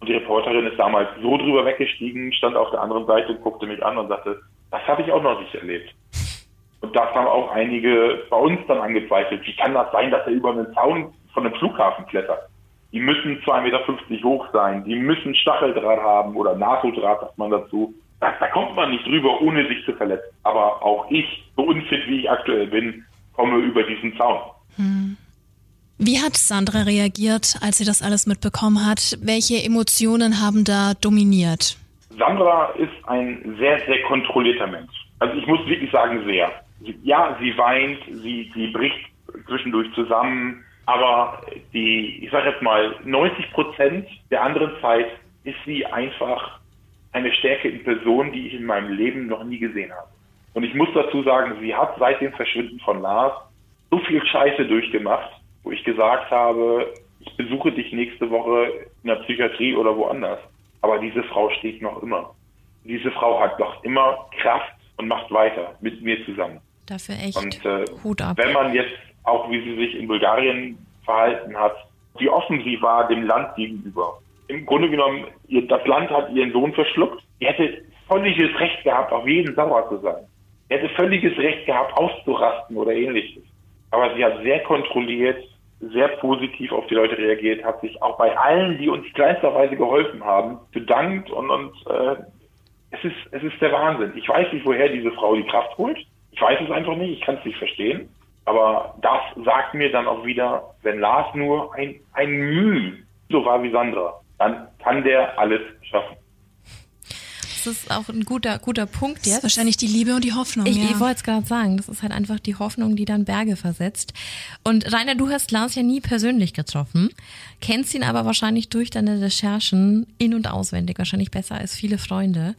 Und die Reporterin ist damals so drüber weggestiegen, stand auf der anderen Seite, guckte mich an und sagte, das habe ich auch noch nicht erlebt. Und das haben auch einige bei uns dann angezweifelt. Wie kann das sein, dass er über einen Zaun von einem Flughafen klettert? Die müssen 2,50 Meter hoch sein, die müssen Stacheldraht haben oder NATO-Draht, sagt man dazu. Da, da kommt man nicht drüber, ohne sich zu verletzen. Aber auch ich, so unfit wie ich aktuell bin, komme über diesen Zaun. Wie hat Sandra reagiert, als sie das alles mitbekommen hat? Welche Emotionen haben da dominiert? Sandra ist ein sehr, sehr kontrollierter Mensch. Also ich muss wirklich sagen, sehr ja, sie weint, sie, sie bricht zwischendurch zusammen, aber die, ich sage jetzt mal, 90 Prozent der anderen Zeit ist sie einfach eine Stärke in Person, die ich in meinem Leben noch nie gesehen habe. Und ich muss dazu sagen, sie hat seit dem Verschwinden von Lars so viel Scheiße durchgemacht, wo ich gesagt habe, ich besuche dich nächste Woche in der Psychiatrie oder woanders. Aber diese Frau steht noch immer. Diese Frau hat noch immer Kraft und macht weiter mit mir zusammen. Dafür echt und, äh, Hut ab. Wenn man jetzt auch, wie sie sich in Bulgarien verhalten hat, wie offen sie war dem Land gegenüber. Im Grunde genommen, ihr, das Land hat ihren Sohn verschluckt. Die hätte völliges Recht gehabt, auf jeden sauer zu sein. Sie hätte völliges Recht gehabt, auszurasten oder ähnliches. Aber sie hat sehr kontrolliert, sehr positiv auf die Leute reagiert, hat sich auch bei allen, die uns kleinsterweise geholfen haben, bedankt und, und äh, es ist, es ist der Wahnsinn. Ich weiß nicht, woher diese Frau die Kraft holt. Ich weiß es einfach nicht, ich kann es nicht verstehen. Aber das sagt mir dann auch wieder, wenn Lars nur ein, ein Mühe so war wie Sandra, dann kann der alles schaffen das ist auch ein guter, guter Punkt jetzt. Wahrscheinlich die Liebe und die Hoffnung. Ich, ja. ich wollte es gerade sagen. Das ist halt einfach die Hoffnung, die dann Berge versetzt. Und Rainer, du hast Lars ja nie persönlich getroffen, kennst ihn aber wahrscheinlich durch deine Recherchen in- und auswendig, wahrscheinlich besser als viele Freunde.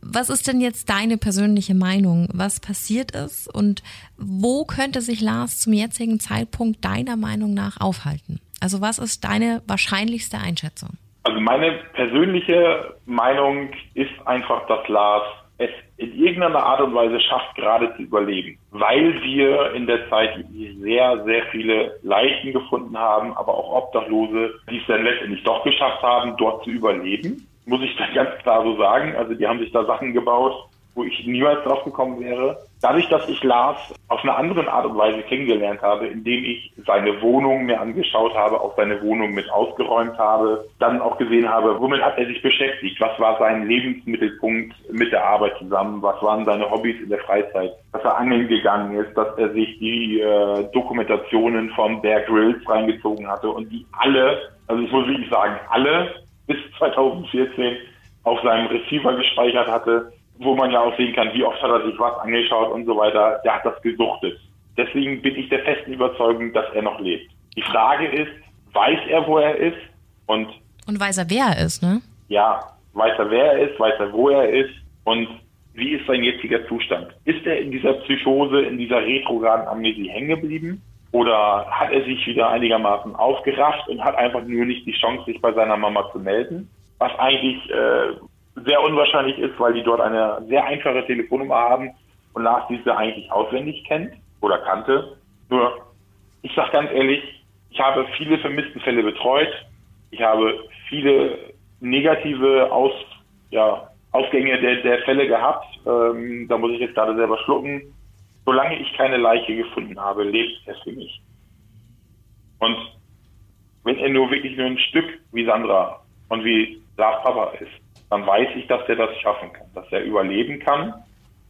Was ist denn jetzt deine persönliche Meinung? Was passiert ist und wo könnte sich Lars zum jetzigen Zeitpunkt deiner Meinung nach aufhalten? Also was ist deine wahrscheinlichste Einschätzung? Also meine persönliche Meinung ist einfach, dass Lars es in irgendeiner Art und Weise schafft, gerade zu überleben. Weil wir in der Zeit sehr, sehr viele Leichen gefunden haben, aber auch Obdachlose, die es dann letztendlich doch geschafft haben, dort zu überleben. Muss ich dann ganz klar so sagen. Also die haben sich da Sachen gebaut, wo ich niemals drauf gekommen wäre. Dadurch, dass ich Lars auf eine andere Art und Weise kennengelernt habe, indem ich seine Wohnung mir angeschaut habe, auch seine Wohnung mit ausgeräumt habe, dann auch gesehen habe, womit hat er sich beschäftigt, was war sein Lebensmittelpunkt mit der Arbeit zusammen, was waren seine Hobbys in der Freizeit, dass er angeln gegangen ist, dass er sich die äh, Dokumentationen von Bear Grylls reingezogen hatte und die alle, also ich muss wirklich sagen, alle bis 2014 auf seinem Receiver gespeichert hatte wo man ja auch sehen kann, wie oft hat er sich was angeschaut und so weiter, der hat das gesuchtet. Deswegen bin ich der festen Überzeugung, dass er noch lebt. Die Frage ist, weiß er, wo er ist? Und, und weiß er, wer er ist, ne? Ja, weiß er, wer er ist, weiß er, wo er ist und wie ist sein jetziger Zustand? Ist er in dieser Psychose, in dieser retrograden Amnesie hängen geblieben? Oder hat er sich wieder einigermaßen aufgerafft und hat einfach nur nicht die Chance, sich bei seiner Mama zu melden? Was eigentlich äh, sehr unwahrscheinlich ist, weil die dort eine sehr einfache Telefonnummer haben und Lars diese eigentlich auswendig kennt oder kannte. Nur, ich sage ganz ehrlich, ich habe viele vermissten Fälle betreut. Ich habe viele negative Aus, ja, Ausgänge der, der Fälle gehabt. Ähm, da muss ich jetzt gerade selber schlucken. Solange ich keine Leiche gefunden habe, lebt er für mich. Und wenn er nur wirklich nur ein Stück wie Sandra und wie Lars Papa ist, dann weiß ich, dass er das schaffen kann, dass er überleben kann,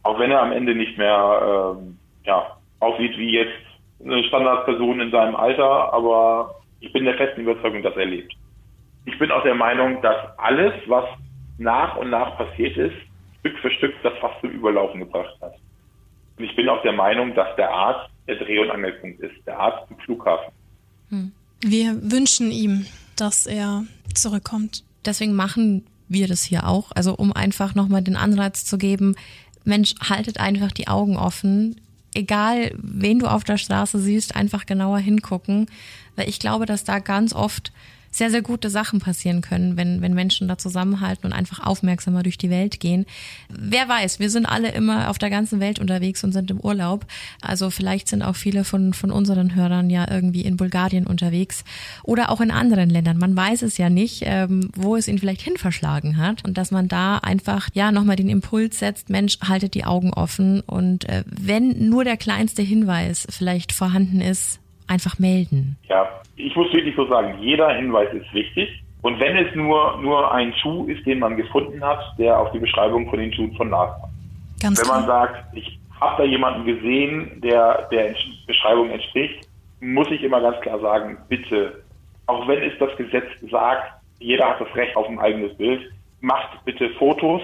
auch wenn er am Ende nicht mehr ähm, ja, aussieht wie jetzt eine Standardperson in seinem Alter, aber ich bin der festen Überzeugung, dass er lebt. Ich bin auch der Meinung, dass alles, was nach und nach passiert ist, Stück für Stück das fast zum Überlaufen gebracht hat. Und ich bin auch der Meinung, dass der Arzt der Dreh- und Angelpunkt ist, der Arzt im Flughafen. Hm. Wir wünschen ihm, dass er zurückkommt. Deswegen machen wir das hier auch. Also um einfach nochmal den Anreiz zu geben, Mensch, haltet einfach die Augen offen. Egal, wen du auf der Straße siehst, einfach genauer hingucken. Weil ich glaube, dass da ganz oft sehr, sehr gute Sachen passieren können, wenn, wenn Menschen da zusammenhalten und einfach aufmerksamer durch die Welt gehen. Wer weiß, wir sind alle immer auf der ganzen Welt unterwegs und sind im Urlaub. Also vielleicht sind auch viele von, von unseren Hörern ja irgendwie in Bulgarien unterwegs oder auch in anderen Ländern. Man weiß es ja nicht, ähm, wo es ihn vielleicht hin verschlagen hat und dass man da einfach ja nochmal den Impuls setzt, Mensch, haltet die Augen offen und äh, wenn nur der kleinste Hinweis vielleicht vorhanden ist, einfach melden. Ja, ich muss wirklich so sagen, jeder Hinweis ist wichtig. Und wenn es nur, nur ein Schuh ist, den man gefunden hat, der auf die Beschreibung von den Schuhen von Lars passt. Ganz wenn man sagt, ich habe da jemanden gesehen, der der Beschreibung entspricht, muss ich immer ganz klar sagen, bitte, auch wenn es das Gesetz sagt, jeder hat das Recht auf ein eigenes Bild, macht bitte Fotos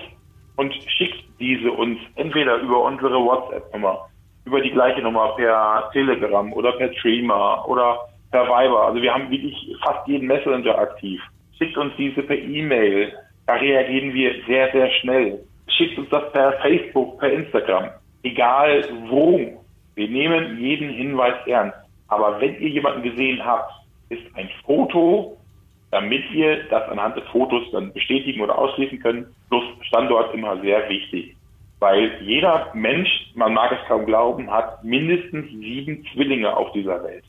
und schickt diese uns entweder über unsere WhatsApp-Nummer über die gleiche Nummer per Telegram oder per Streamer oder per Viber. Also wir haben wirklich fast jeden Messenger aktiv. Schickt uns diese per E-Mail. Da reagieren wir sehr, sehr schnell. Schickt uns das per Facebook, per Instagram. Egal wo. Wir nehmen jeden Hinweis ernst. Aber wenn ihr jemanden gesehen habt, ist ein Foto, damit wir das anhand des Fotos dann bestätigen oder ausschließen können, plus Standort immer sehr wichtig. Weil jeder Mensch, man mag es kaum glauben, hat mindestens sieben Zwillinge auf dieser Welt.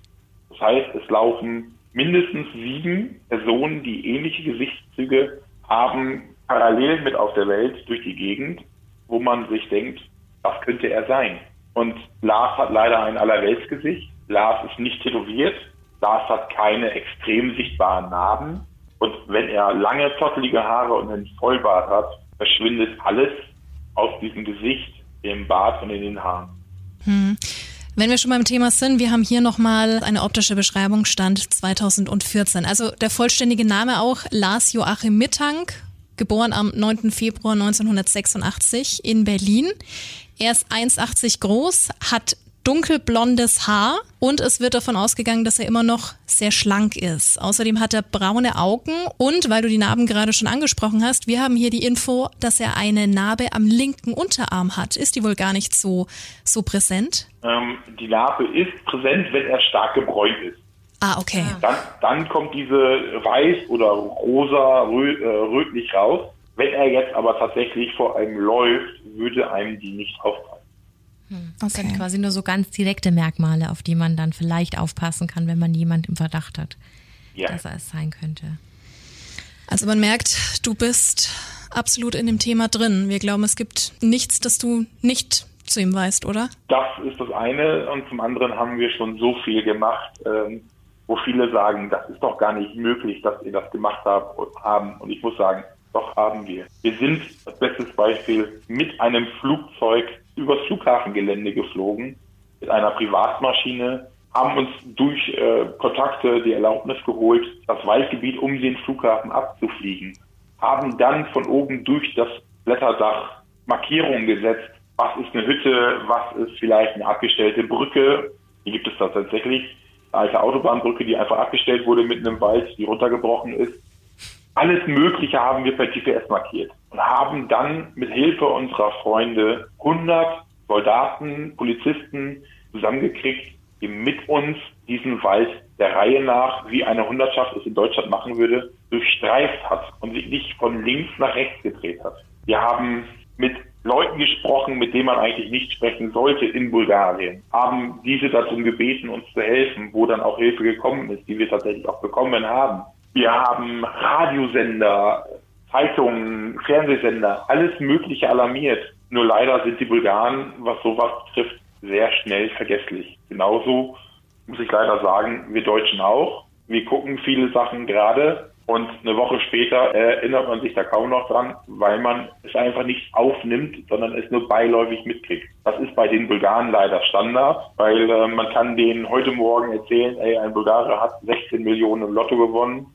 Das heißt, es laufen mindestens sieben Personen, die ähnliche Gesichtszüge haben, parallel mit auf der Welt durch die Gegend, wo man sich denkt, was könnte er sein? Und Lars hat leider ein Allerweltsgesicht. Lars ist nicht tätowiert. Lars hat keine extrem sichtbaren Narben. Und wenn er lange, zottelige Haare und einen Vollbart hat, verschwindet alles aus diesem Gesicht, im Bart und in den Haaren. Hm. Wenn wir schon beim Thema sind, wir haben hier nochmal eine optische Beschreibung, Stand 2014. Also der vollständige Name auch Lars Joachim Mittank, geboren am 9. Februar 1986 in Berlin. Er ist 1,80 groß, hat dunkelblondes Haar und es wird davon ausgegangen, dass er immer noch sehr schlank ist. Außerdem hat er braune Augen und, weil du die Narben gerade schon angesprochen hast, wir haben hier die Info, dass er eine Narbe am linken Unterarm hat. Ist die wohl gar nicht so, so präsent? Ähm, die Narbe ist präsent, wenn er stark gebräunt ist. Ah, okay. Dann, dann kommt diese weiß oder rosa, rö äh, rötlich raus. Wenn er jetzt aber tatsächlich vor einem läuft, würde einem die nicht auffallen. Hm. Das okay. sind quasi nur so ganz direkte Merkmale, auf die man dann vielleicht aufpassen kann, wenn man jemand im Verdacht hat, ja. dass er es sein könnte. Also man merkt, du bist absolut in dem Thema drin. Wir glauben, es gibt nichts, das du nicht zu ihm weißt, oder? Das ist das eine und zum anderen haben wir schon so viel gemacht, ähm, wo viele sagen, das ist doch gar nicht möglich, dass ihr das gemacht habt, haben. Und ich muss sagen, doch haben wir. Wir sind, als bestes Beispiel, mit einem Flugzeug übers Flughafengelände geflogen, mit einer Privatmaschine, haben uns durch äh, Kontakte die Erlaubnis geholt, das Waldgebiet um den Flughafen abzufliegen, haben dann von oben durch das Blätterdach Markierungen gesetzt, was ist eine Hütte, was ist vielleicht eine abgestellte Brücke, hier gibt es da tatsächlich, eine alte Autobahnbrücke, die einfach abgestellt wurde mitten im Wald, die runtergebrochen ist. Alles Mögliche haben wir per GPS markiert und haben dann mit Hilfe unserer Freunde 100 Soldaten, Polizisten zusammengekriegt, die mit uns diesen Wald der Reihe nach, wie eine Hundertschaft es in Deutschland machen würde, durchstreift hat und sich nicht von links nach rechts gedreht hat. Wir haben mit Leuten gesprochen, mit denen man eigentlich nicht sprechen sollte in Bulgarien, haben diese darum gebeten, uns zu helfen, wo dann auch Hilfe gekommen ist, die wir tatsächlich auch bekommen haben. Wir haben Radiosender, Zeitungen, Fernsehsender, alles Mögliche alarmiert. Nur leider sind die Bulgaren, was sowas betrifft, sehr schnell vergesslich. Genauso muss ich leider sagen, wir Deutschen auch. Wir gucken viele Sachen gerade und eine Woche später erinnert man sich da kaum noch dran, weil man es einfach nicht aufnimmt, sondern es nur beiläufig mitkriegt. Das ist bei den Bulgaren leider Standard, weil äh, man kann denen heute Morgen erzählen, ey, ein Bulgare hat 16 Millionen im Lotto gewonnen.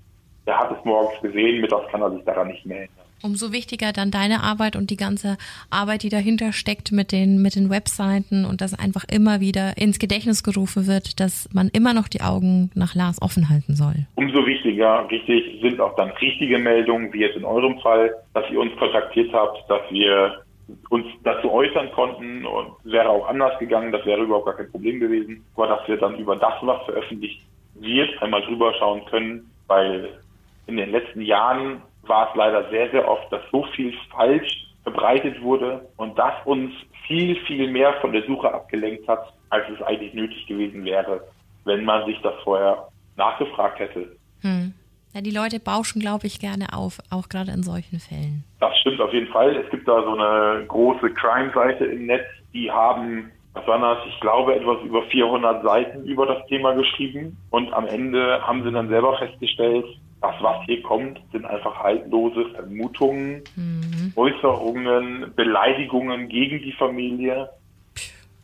Der hat es morgens gesehen, mittags kann er sich daran nicht mehr erinnern umso wichtiger dann deine Arbeit und die ganze Arbeit, die dahinter steckt mit den, mit den Webseiten und dass einfach immer wieder ins Gedächtnis gerufen wird, dass man immer noch die Augen nach Lars offen halten soll. Umso wichtiger, richtig, sind auch dann richtige Meldungen, wie jetzt in eurem Fall, dass ihr uns kontaktiert habt, dass wir uns dazu äußern konnten und wäre auch anders gegangen, das wäre überhaupt gar kein Problem gewesen, aber dass wir dann über das, was veröffentlicht wird, einmal drüber schauen können, weil in den letzten Jahren war es leider sehr, sehr oft, dass so viel falsch verbreitet wurde und das uns viel, viel mehr von der Suche abgelenkt hat, als es eigentlich nötig gewesen wäre, wenn man sich das vorher nachgefragt hätte. Hm. Ja, die Leute bauschen, glaube ich, gerne auf, auch gerade in solchen Fällen. Das stimmt auf jeden Fall. Es gibt da so eine große Crime-Seite im Netz, die haben, was war das, ich glaube, etwas über 400 Seiten über das Thema geschrieben und am Ende haben sie dann selber festgestellt, das, was hier kommt, sind einfach haltlose Vermutungen, mhm. Äußerungen, Beleidigungen gegen die Familie,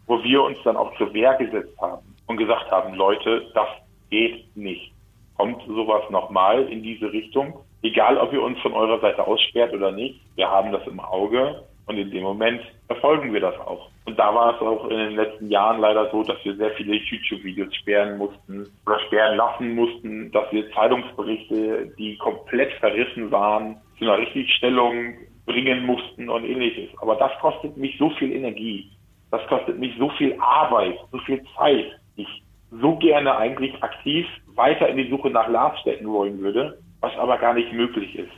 wo wir uns dann auch zur Wehr gesetzt haben und gesagt haben, Leute, das geht nicht. Kommt sowas nochmal in diese Richtung? Egal, ob ihr uns von eurer Seite aussperrt oder nicht, wir haben das im Auge und in dem Moment verfolgen wir das auch. Und da war es auch in den letzten Jahren leider so, dass wir sehr viele YouTube-Videos sperren mussten oder sperren lassen mussten, dass wir Zeitungsberichte, die komplett verrissen waren, zu einer Richtigstellung bringen mussten und ähnliches. Aber das kostet mich so viel Energie. Das kostet mich so viel Arbeit, so viel Zeit. Ich so gerne eigentlich aktiv weiter in die Suche nach Lars stecken wollen würde, was aber gar nicht möglich ist.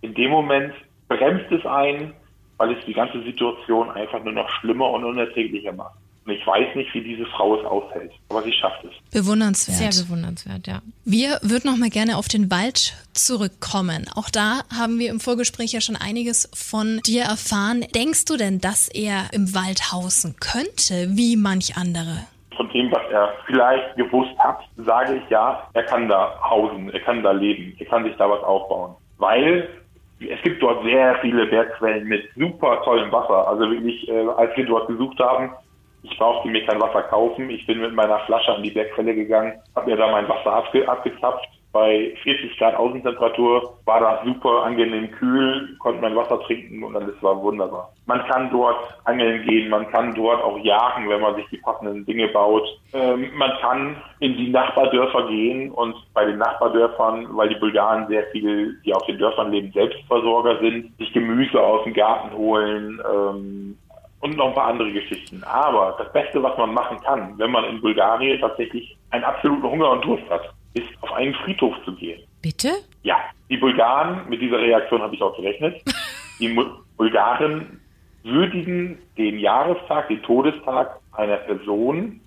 In dem Moment bremst es ein, weil es die ganze Situation einfach nur noch schlimmer und unerträglicher macht. Und ich weiß nicht, wie diese Frau es aushält, aber sie schafft es. Bewundernswert. Sehr bewundernswert, ja. Wir würden noch mal gerne auf den Wald zurückkommen. Auch da haben wir im Vorgespräch ja schon einiges von dir erfahren. Denkst du denn, dass er im Wald hausen könnte, wie manch andere? Von dem, was er vielleicht gewusst hat, sage ich ja, er kann da hausen, er kann da leben, er kann sich da was aufbauen. Weil es gibt dort sehr viele Bergquellen mit super tollem Wasser. Also wirklich, äh, als wir dort gesucht haben, ich brauchte mir kein Wasser kaufen. Ich bin mit meiner Flasche an die Bergquelle gegangen, habe mir da mein Wasser abge abgezapft bei 40 Grad Außentemperatur war das super angenehm kühl, konnte man Wasser trinken und alles war wunderbar. Man kann dort angeln gehen, man kann dort auch jagen, wenn man sich die passenden Dinge baut. Ähm, man kann in die Nachbardörfer gehen und bei den Nachbardörfern, weil die Bulgaren sehr viel, die auf den Dörfern leben, Selbstversorger sind, sich Gemüse aus dem Garten holen, ähm, und noch ein paar andere Geschichten. Aber das Beste, was man machen kann, wenn man in Bulgarien tatsächlich einen absoluten Hunger und Durst hat, ist auf einen Friedhof zu gehen. Bitte? Ja, die Bulgaren, mit dieser Reaktion habe ich auch gerechnet, die Bulgaren würdigen den Jahrestag, den Todestag einer Person,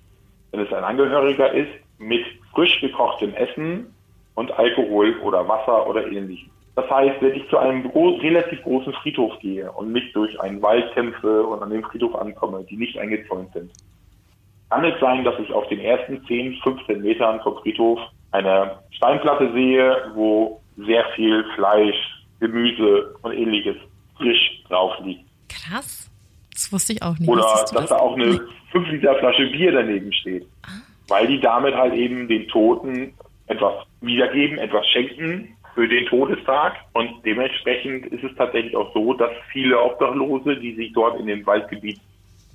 wenn es ein Angehöriger ist, mit frisch gekochtem Essen und Alkohol oder Wasser oder ähnlichem. Das heißt, wenn ich zu einem gro relativ großen Friedhof gehe und mich durch einen Wald kämpfe und an dem Friedhof ankomme, die nicht eingezäunt sind, kann es sein, dass ich auf den ersten 10, 15 Metern vom Friedhof eine Steinplatte sehe, wo sehr viel Fleisch, Gemüse und ähnliches frisch drauf liegt. Krass. Das wusste ich auch nicht. Oder dass das? da auch eine 5 Liter Flasche Bier daneben steht. Ah. Weil die damit halt eben den Toten etwas wiedergeben, etwas schenken für den Todestag. Und dementsprechend ist es tatsächlich auch so, dass viele Obdachlose, die sich dort in dem Waldgebiet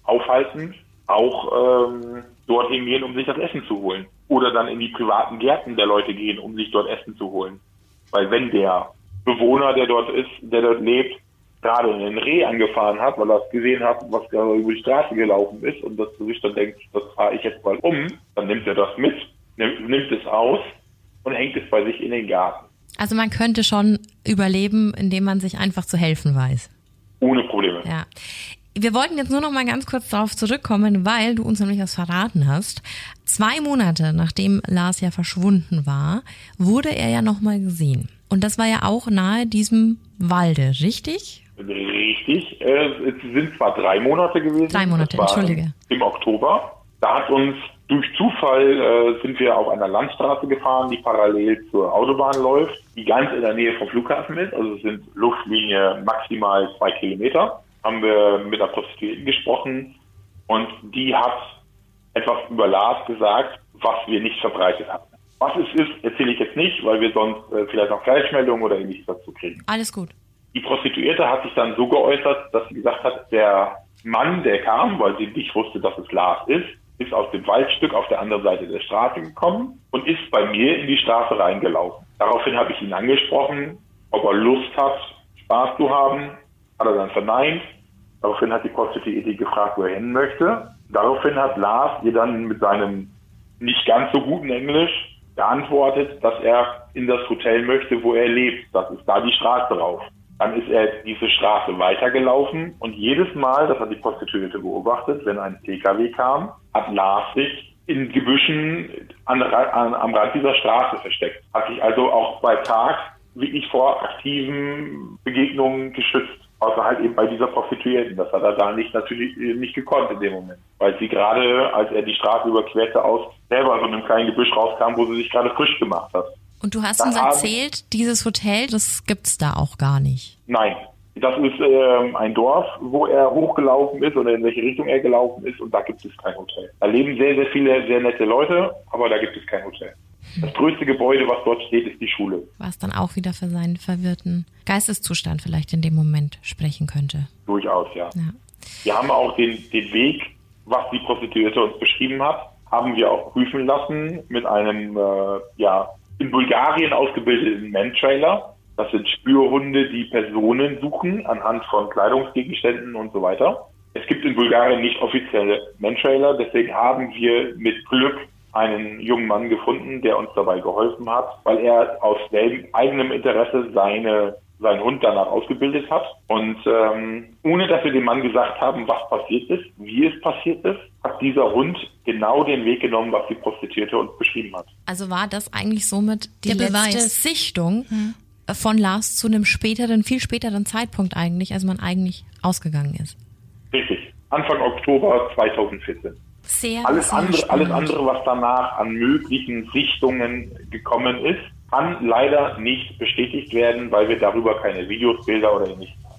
aufhalten, auch ähm, dorthin gehen, um sich das Essen zu holen. Oder dann in die privaten Gärten der Leute gehen, um sich dort Essen zu holen. Weil wenn der Bewohner, der dort ist, der dort lebt, gerade einen Reh angefahren hat, weil er es gesehen hat, was gerade über die Straße gelaufen ist und dass sich dann denkt, das fahre ich jetzt mal um, dann nimmt er das mit, nimmt, nimmt es aus und hängt es bei sich in den Garten. Also man könnte schon überleben, indem man sich einfach zu helfen weiß. Ohne Probleme. Ja. Wir wollten jetzt nur noch mal ganz kurz darauf zurückkommen, weil du uns nämlich was verraten hast. Zwei Monate nachdem Lars ja verschwunden war, wurde er ja noch mal gesehen. Und das war ja auch nahe diesem Walde, richtig? Richtig. Äh, es sind zwar drei Monate gewesen. Drei Monate, entschuldige. Im Oktober. Da hat uns durch Zufall äh, sind wir auf einer Landstraße gefahren, die parallel zur Autobahn läuft, die ganz in der Nähe vom Flughafen ist. Also es sind Luftlinie maximal zwei Kilometer. Haben wir mit der Prostituierten gesprochen und die hat etwas über Lars gesagt, was wir nicht verbreitet hatten. Was es ist, erzähle ich jetzt nicht, weil wir sonst äh, vielleicht noch Falschmeldungen oder ähnliches dazu kriegen. Alles gut. Die Prostituierte hat sich dann so geäußert, dass sie gesagt hat, der Mann, der kam, weil sie nicht wusste, dass es Lars ist, ist aus dem Waldstück auf der anderen Seite der Straße gekommen und ist bei mir in die Straße reingelaufen. Daraufhin habe ich ihn angesprochen, ob er Lust hat, Spaß zu haben. Hat er dann verneint. Daraufhin hat die Prostituierte gefragt, wo er hin möchte. Daraufhin hat Lars ihr dann mit seinem nicht ganz so guten Englisch geantwortet, dass er in das Hotel möchte, wo er lebt. Das ist da die Straße rauf. Dann ist er diese Straße weitergelaufen und jedes Mal, das hat die Prostituierte beobachtet, wenn ein PKW kam, hat Lars sich in Gebüschen an, an, am Rand dieser Straße versteckt. Hat sich also auch bei Tag wirklich vor aktiven Begegnungen geschützt. Außer halt eben bei dieser Prostituierten. Das hat er da nicht natürlich äh, nicht gekonnt in dem Moment. Weil sie gerade, als er die Straße überquerte, aus selber so einem kleinen Gebüsch rauskam, wo sie sich gerade frisch gemacht hat. Und du hast uns erzählt, dieses Hotel, das gibt's da auch gar nicht. Nein. Das ist ähm, ein Dorf, wo er hochgelaufen ist oder in welche Richtung er gelaufen ist und da gibt es kein Hotel. Da leben sehr, sehr viele sehr nette Leute, aber da gibt es kein Hotel. Das größte Gebäude, was dort steht, ist die Schule. Was dann auch wieder für seinen verwirrten Geisteszustand vielleicht in dem Moment sprechen könnte. Durchaus, ja. ja. Wir haben auch den, den Weg, was die Prostituierte uns beschrieben hat, haben wir auch prüfen lassen mit einem äh, ja, in Bulgarien ausgebildeten Man-Trailer. Das sind Spürhunde, die Personen suchen anhand von Kleidungsgegenständen und so weiter. Es gibt in Bulgarien nicht offizielle Man-Trailer, deswegen haben wir mit Glück einen jungen Mann gefunden, der uns dabei geholfen hat, weil er aus eigenem Interesse seine seinen Hund danach ausgebildet hat. Und ähm, ohne dass wir dem Mann gesagt haben, was passiert ist, wie es passiert ist, hat dieser Hund genau den Weg genommen, was die Prostituierte uns beschrieben hat. Also war das eigentlich somit die Der letzte Beweis. Sichtung hm. von Lars zu einem späteren, viel späteren Zeitpunkt eigentlich, als man eigentlich ausgegangen ist? Richtig. Anfang Oktober 2014. Sehr, alles, sehr andere, alles andere, was danach an möglichen Sichtungen gekommen ist, kann leider nicht bestätigt werden, weil wir darüber keine Videos, Bilder oder ähnliches haben.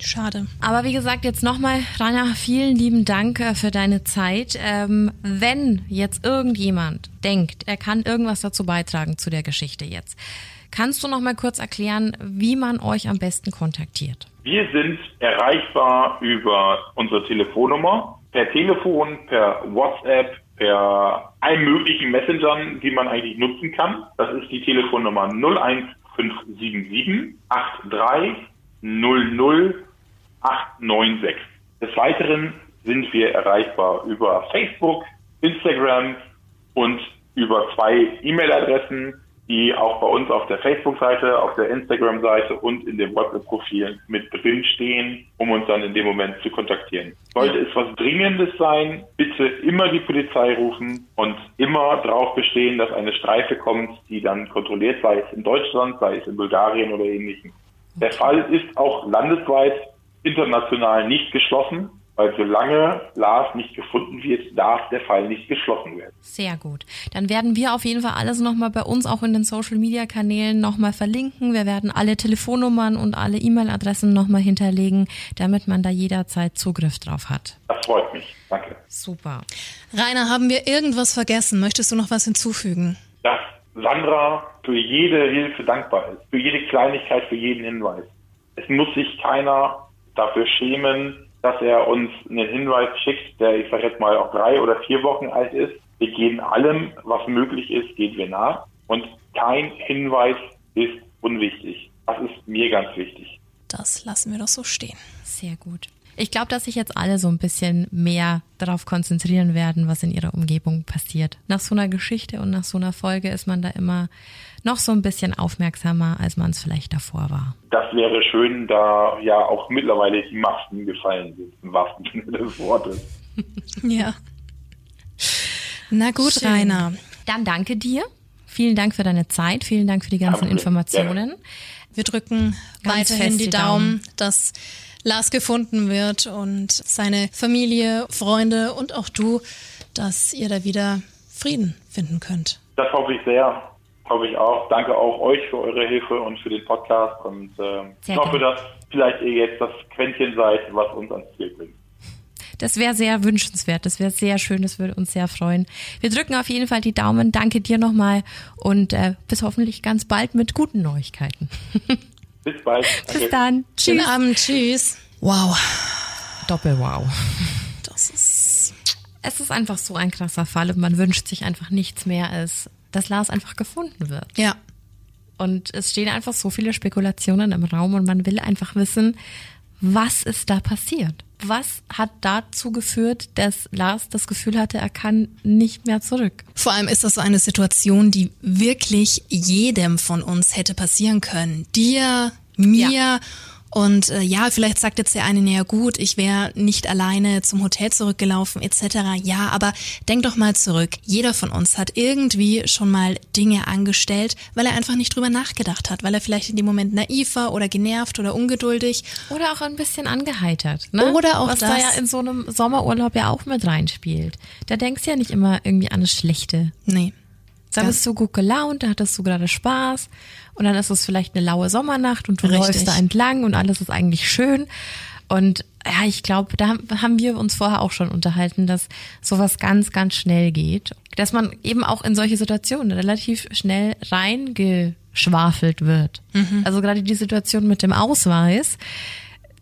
Schade. Aber wie gesagt, jetzt nochmal, Rainer, vielen lieben Dank äh, für deine Zeit. Ähm, wenn jetzt irgendjemand denkt, er kann irgendwas dazu beitragen zu der Geschichte jetzt, kannst du nochmal kurz erklären, wie man euch am besten kontaktiert? Wir sind erreichbar über unsere Telefonnummer per Telefon, per WhatsApp, per allen möglichen Messengern, die man eigentlich nutzen kann. Das ist die Telefonnummer 01577 83 00 896. Des Weiteren sind wir erreichbar über Facebook, Instagram und über zwei E-Mail-Adressen die auch bei uns auf der Facebook-Seite, auf der Instagram-Seite und in dem WhatsApp-Profil mit drin stehen, um uns dann in dem Moment zu kontaktieren. Sollte es was Dringendes sein, bitte immer die Polizei rufen und immer darauf bestehen, dass eine Streife kommt, die dann kontrolliert, sei es in Deutschland, sei es in Bulgarien oder ähnlichem. Der Fall ist auch landesweit international nicht geschlossen. Weil solange Lars nicht gefunden wird, darf der Fall nicht geschlossen werden. Sehr gut. Dann werden wir auf jeden Fall alles nochmal bei uns auch in den Social Media Kanälen nochmal verlinken. Wir werden alle Telefonnummern und alle E-Mail-Adressen nochmal hinterlegen, damit man da jederzeit Zugriff drauf hat. Das freut mich. Danke. Super. Rainer, haben wir irgendwas vergessen? Möchtest du noch was hinzufügen? Dass Sandra für jede Hilfe dankbar ist, für jede Kleinigkeit, für jeden Hinweis. Es muss sich keiner dafür schämen, dass er uns einen Hinweis schickt, der, ich sage jetzt mal, auch drei oder vier Wochen alt ist. Wir gehen allem, was möglich ist, gehen wir nach. Und kein Hinweis ist unwichtig. Das ist mir ganz wichtig. Das lassen wir doch so stehen. Sehr gut. Ich glaube, dass sich jetzt alle so ein bisschen mehr darauf konzentrieren werden, was in ihrer Umgebung passiert. Nach so einer Geschichte und nach so einer Folge ist man da immer noch so ein bisschen aufmerksamer, als man es vielleicht davor war. Das wäre schön, da ja auch mittlerweile die Masken gefallen sind, im wahrsten Sinne des Wortes. ja. Na gut, Schön. Rainer. Dann danke dir. Vielen Dank für deine Zeit. Vielen Dank für die ganzen danke. Informationen. Ja. Wir drücken Ganz weiterhin die Daumen, Daumen, dass Lars gefunden wird und seine Familie, Freunde und auch du, dass ihr da wieder Frieden finden könnt. Das hoffe ich sehr hoffe ich auch. Danke auch euch für eure Hilfe und für den Podcast. Und äh, ich hoffe, dass vielleicht ihr jetzt das Quäntchen seid, was uns ans Ziel bringt. Das wäre sehr wünschenswert. Das wäre sehr schön. Das würde uns sehr freuen. Wir drücken auf jeden Fall die Daumen. Danke dir nochmal und äh, bis hoffentlich ganz bald mit guten Neuigkeiten. Bis bald. Danke. Bis dann. Tschüss. Schönen Abend. Tschüss. Wow. Doppel-Wow. Das ist. Es ist einfach so ein krasser Fall und man wünscht sich einfach nichts mehr als dass Lars einfach gefunden wird. Ja. Und es stehen einfach so viele Spekulationen im Raum und man will einfach wissen, was ist da passiert? Was hat dazu geführt, dass Lars das Gefühl hatte, er kann nicht mehr zurück? Vor allem ist das so eine Situation, die wirklich jedem von uns hätte passieren können. Dir, mir ja. Und äh, ja, vielleicht sagt jetzt der eine, naja gut, ich wäre nicht alleine zum Hotel zurückgelaufen etc. Ja, aber denk doch mal zurück. Jeder von uns hat irgendwie schon mal Dinge angestellt, weil er einfach nicht drüber nachgedacht hat, weil er vielleicht in dem Moment naiv war oder genervt oder ungeduldig. Oder auch ein bisschen angeheitert. Ne? Oder auch Was das. da ja in so einem Sommerurlaub ja auch mit reinspielt. Da denkst du ja nicht immer irgendwie an das Schlechte. Nee. Da bist du gut gelaunt, da hattest du gerade Spaß und dann ist es vielleicht eine laue Sommernacht und du Richtig. läufst da entlang und alles ist eigentlich schön. Und ja, ich glaube, da haben wir uns vorher auch schon unterhalten, dass sowas ganz, ganz schnell geht. Dass man eben auch in solche Situationen relativ schnell reingeschwafelt wird. Mhm. Also gerade die Situation mit dem Ausweis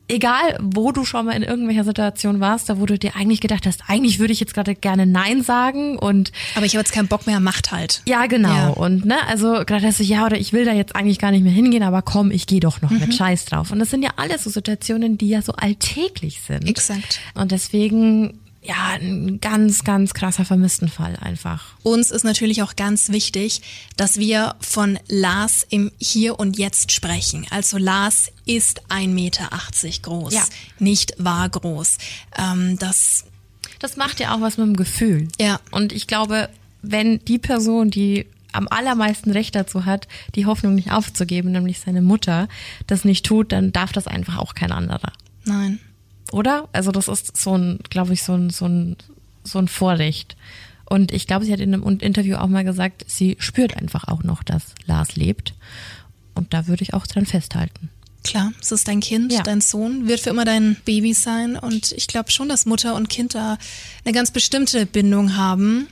egal wo du schon mal in irgendwelcher Situation warst, da wo du dir eigentlich gedacht hast, eigentlich würde ich jetzt gerade gerne Nein sagen und aber ich habe jetzt keinen Bock mehr, macht halt. Ja, genau. Ja. Und ne, also gerade hast du ja oder ich will da jetzt eigentlich gar nicht mehr hingehen, aber komm, ich gehe doch noch mhm. mit Scheiß drauf. Und das sind ja alles so Situationen, die ja so alltäglich sind. Exakt. Und deswegen ja, ein ganz, ganz krasser Vermisstenfall einfach. Uns ist natürlich auch ganz wichtig, dass wir von Lars im Hier und Jetzt sprechen. Also Lars ist 1,80 Meter groß, ja. nicht war groß. Ähm, das, das macht ja auch was mit dem Gefühl. Ja. Und ich glaube, wenn die Person, die am allermeisten Recht dazu hat, die Hoffnung nicht aufzugeben, nämlich seine Mutter, das nicht tut, dann darf das einfach auch kein anderer. Nein. Oder? Also das ist so ein, glaube ich, so ein, so ein, so ein Vorrecht. Und ich glaube, sie hat in einem Interview auch mal gesagt, sie spürt einfach auch noch, dass Lars lebt. Und da würde ich auch dran festhalten. Klar, es ist dein Kind, ja. dein Sohn, wird für immer dein Baby sein. Und ich glaube schon, dass Mutter und Kind da eine ganz bestimmte Bindung haben.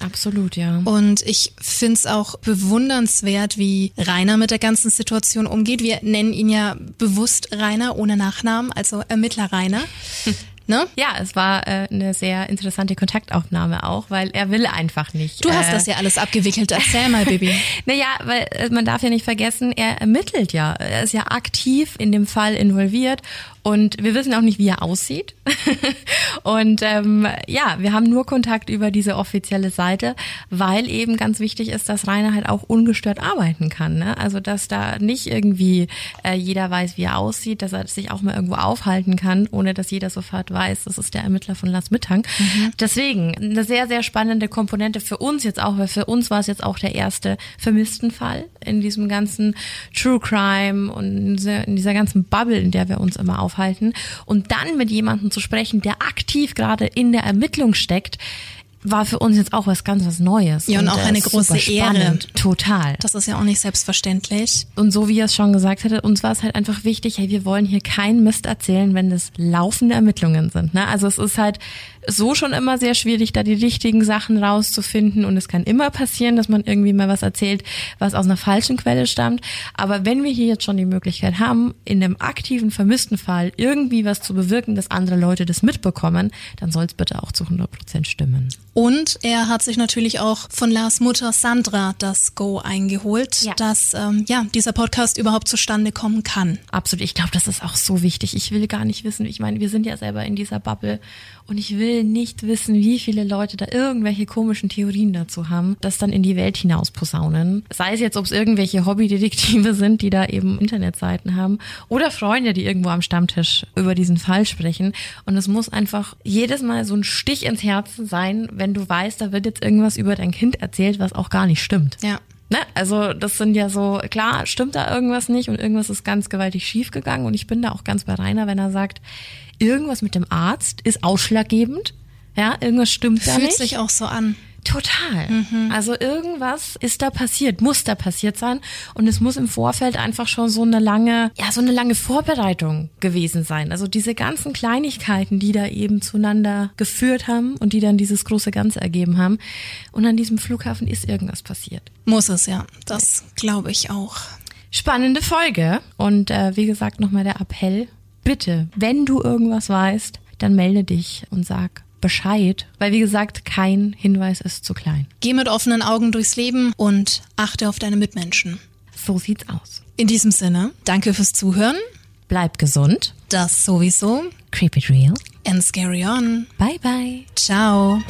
Absolut, ja. Und ich finde es auch bewundernswert, wie Rainer mit der ganzen Situation umgeht. Wir nennen ihn ja bewusst Rainer ohne Nachnamen, also Ermittler Rainer. Ne? Ja, es war äh, eine sehr interessante Kontaktaufnahme auch, weil er will einfach nicht. Du hast äh, das ja alles abgewickelt. Erzähl mal, Baby. Naja, weil äh, man darf ja nicht vergessen, er ermittelt ja. Er ist ja aktiv in dem Fall involviert und wir wissen auch nicht, wie er aussieht. und ähm, ja, wir haben nur Kontakt über diese offizielle Seite, weil eben ganz wichtig ist, dass Rainer halt auch ungestört arbeiten kann. Ne? Also dass da nicht irgendwie äh, jeder weiß, wie er aussieht, dass er sich auch mal irgendwo aufhalten kann, ohne dass jeder sofort weiß, das ist der Ermittler von Lars Mittang. Mhm. Deswegen eine sehr, sehr spannende Komponente für uns jetzt auch, weil für uns war es jetzt auch der erste Vermisstenfall in diesem ganzen True Crime und in dieser, in dieser ganzen Bubble, in der wir uns immer aufhalten. Und dann mit jemandem zu sprechen, der aktiv gerade in der Ermittlung steckt, war für uns jetzt auch was ganz was Neues. Ja, und, und auch eine große Ehre. Total. Das ist ja auch nicht selbstverständlich. Und so wie er es schon gesagt hatte, uns war es halt einfach wichtig, hey, wir wollen hier keinen Mist erzählen, wenn es laufende Ermittlungen sind. Ne? Also es ist halt so schon immer sehr schwierig, da die richtigen Sachen rauszufinden. Und es kann immer passieren, dass man irgendwie mal was erzählt, was aus einer falschen Quelle stammt. Aber wenn wir hier jetzt schon die Möglichkeit haben, in einem aktiven vermissten Fall irgendwie was zu bewirken, dass andere Leute das mitbekommen, dann soll es bitte auch zu 100 Prozent stimmen. Und er hat sich natürlich auch von Lars Mutter Sandra das Go eingeholt, ja. dass ähm, ja dieser Podcast überhaupt zustande kommen kann. Absolut. Ich glaube, das ist auch so wichtig. Ich will gar nicht wissen. Ich meine, wir sind ja selber in dieser Bubble und ich will nicht wissen, wie viele Leute da irgendwelche komischen Theorien dazu haben, das dann in die Welt hinaus posaunen. Sei es jetzt, ob es irgendwelche Hobbydetektive sind, die da eben Internetseiten haben oder Freunde, die irgendwo am Stammtisch über diesen Fall sprechen. Und es muss einfach jedes Mal so ein Stich ins Herzen sein, wenn du weißt, da wird jetzt irgendwas über dein Kind erzählt, was auch gar nicht stimmt. Ja. Ne? Also das sind ja so, klar, stimmt da irgendwas nicht und irgendwas ist ganz gewaltig schief gegangen und ich bin da auch ganz bei Rainer, wenn er sagt, irgendwas mit dem Arzt ist ausschlaggebend. Ja, irgendwas stimmt Fühlt da nicht. Fühlt sich auch so an. Total. Mhm. Also irgendwas ist da passiert, muss da passiert sein und es muss im Vorfeld einfach schon so eine lange, ja, so eine lange Vorbereitung gewesen sein. Also diese ganzen Kleinigkeiten, die da eben zueinander geführt haben und die dann dieses große Ganze ergeben haben. Und an diesem Flughafen ist irgendwas passiert. Muss es ja. Das glaube ich auch. Spannende Folge und äh, wie gesagt nochmal der Appell bitte, wenn du irgendwas weißt, dann melde dich und sag Bescheid, weil wie gesagt, kein Hinweis ist zu klein. Geh mit offenen Augen durchs Leben und achte auf deine Mitmenschen. So sieht's aus. In diesem Sinne, danke fürs Zuhören. Bleib gesund. Das sowieso. Creep it real. And scary on. Bye bye. Ciao.